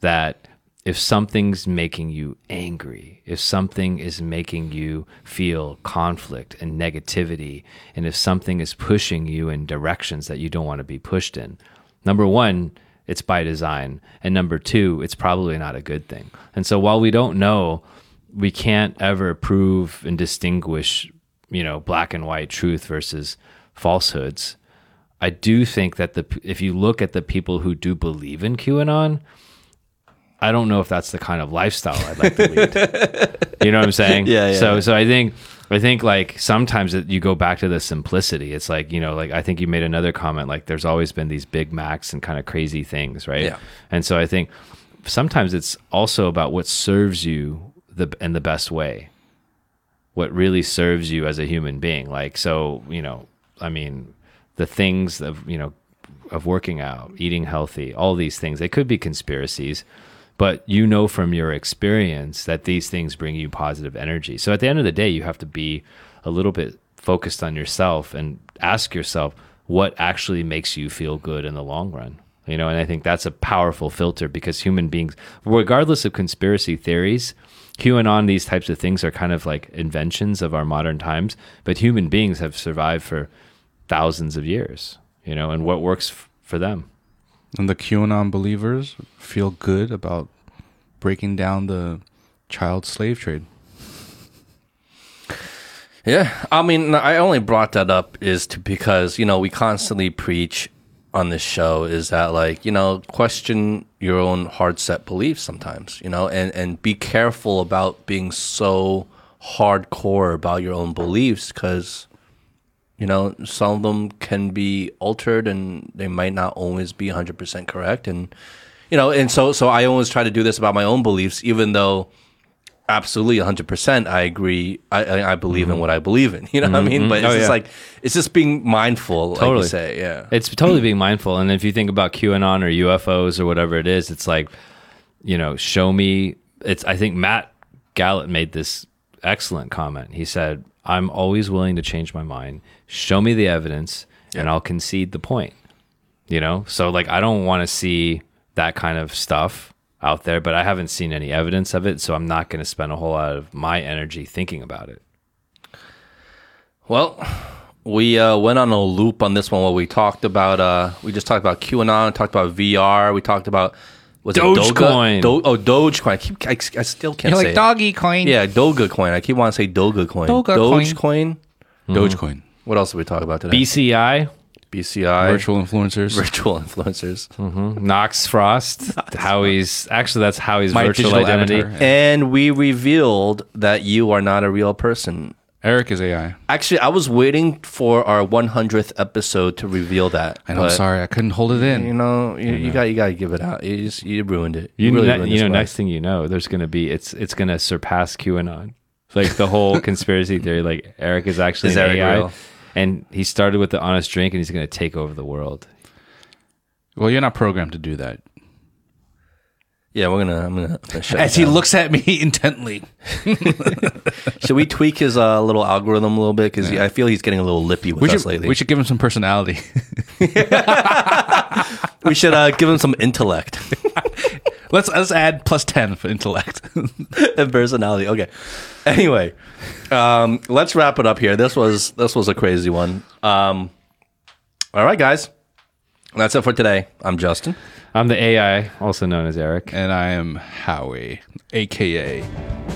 that if something's making you angry, if something is making you feel conflict and negativity, and if something is pushing you in directions that you don't want to be pushed in, number one, it's by design. And number two, it's probably not a good thing. And so while we don't know, we can't ever prove and distinguish, you know, black and white truth versus falsehoods. I do think that the if you look at the people who do believe in QAnon, I don't know if that's the kind of lifestyle I'd like to lead. you know what I'm saying? Yeah, yeah, So yeah. so I think I think like sometimes it, you go back to the simplicity. It's like you know, like I think you made another comment. Like there's always been these Big Macs and kind of crazy things, right? Yeah. And so I think sometimes it's also about what serves you the in the best way. What really serves you as a human being. Like so, you know, I mean, the things of you know of working out, eating healthy, all these things. They could be conspiracies, but you know from your experience that these things bring you positive energy. So at the end of the day, you have to be a little bit focused on yourself and ask yourself what actually makes you feel good in the long run. You know, and I think that's a powerful filter because human beings, regardless of conspiracy theories, QAnon, these types of things are kind of like inventions of our modern times, but human beings have survived for thousands of years, you know, and what works for them. And the QAnon believers feel good about breaking down the child slave trade. Yeah, I mean, I only brought that up is to because you know we constantly preach on this show is that like you know question your own hard set beliefs sometimes you know and and be careful about being so hardcore about your own beliefs because you know some of them can be altered and they might not always be 100% correct and you know and so so i always try to do this about my own beliefs even though absolutely 100% i agree i i, I believe in mm-hmm. what i believe in you know what i mean mm-hmm. but it's Oh, just yeah. like it's just being mindful like Totally. you say yeah It's totally being mindful. And if you think about QAnon or UFOs or whatever it is, it's like, you know, show me. It's. I think Matt Gallant made this excellent comment. He said, "I'm always willing to change my mind. Show me the evidence, and I'll concede the point." You know, so like I don't want to see that kind of stuff out there, but I haven't seen any evidence of it, so I'm not going to spend a whole lot of my energy thinking about it. Well, we uh, went on a loop on this one where we talked about uh, we just talked about QAnon, talked about VR, we talked about was it Dogecoin. Doga? Do- oh, Dogecoin. I keep I, I still can't say it. doggy coin. Yeah, Dogecoin. I keep wanting to say Dogecoin. Dogecoin. Dogecoin. Dogecoin. What else did we talk about today? BCI, BCI. Virtual influencers. virtual influencers. Mm-hmm. Knox Frost, Howie's actually that's Howie's My virtual identity. avatar. And we revealed that you are not a real person. Eric is AI. Actually, I was waiting for our 100th episode to reveal that. And I'm sorry, I couldn't hold it in. You know, you, you got you got to give it out. You just you ruined it. You, really ne- ruined you know, life. next thing you know, there's gonna be it's it's gonna surpass QAnon. Like the whole conspiracy theory, like Eric is actually Is an Eric AI, real? And he started with the honest drink, and he's gonna take over the world. Well, you're not programmed to do that. Yeah, we're gonna. I'm gonna. I'm gonna shut As it he down. looks at me intently. Should we tweak his uh, little algorithm a little bit? Because I feel he's getting a little lippy with We us should, lately. we should give him some personality. We should uh, give him some intellect let's let's add plus ten for intellect. and personality. Okay. Anyway, um, let's wrap it up here. This was this was a crazy one. Um, all right, guys. That's it for today. I'm Justin. I'm the AI, also known as Eric. and I am Howie, aka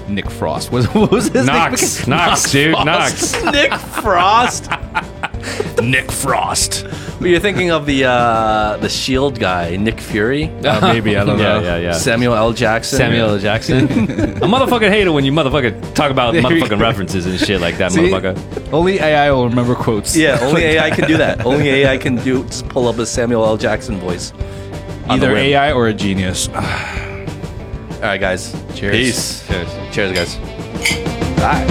Nick Frost. What, what was his Knox, name? Knox, dude, Knox. Nick Frost. Nick Frost. You're thinking of the uh, the Shield guy, Nick Fury, Uh, maybe I don't know. yeah, yeah. yeah. Samuel L. Jackson. Samuel L. Jackson. a motherfucking hater when you motherfucking talk about There motherfucking references and shit like that, See? motherfucker. Only AI will remember quotes. Yeah, only AI can do that. Only AI can do just pull up a Samuel L. Jackson voice. either. AI or a genius. All right, guys. Cheers. Peace. Cheers. Cheers, guys. Bye.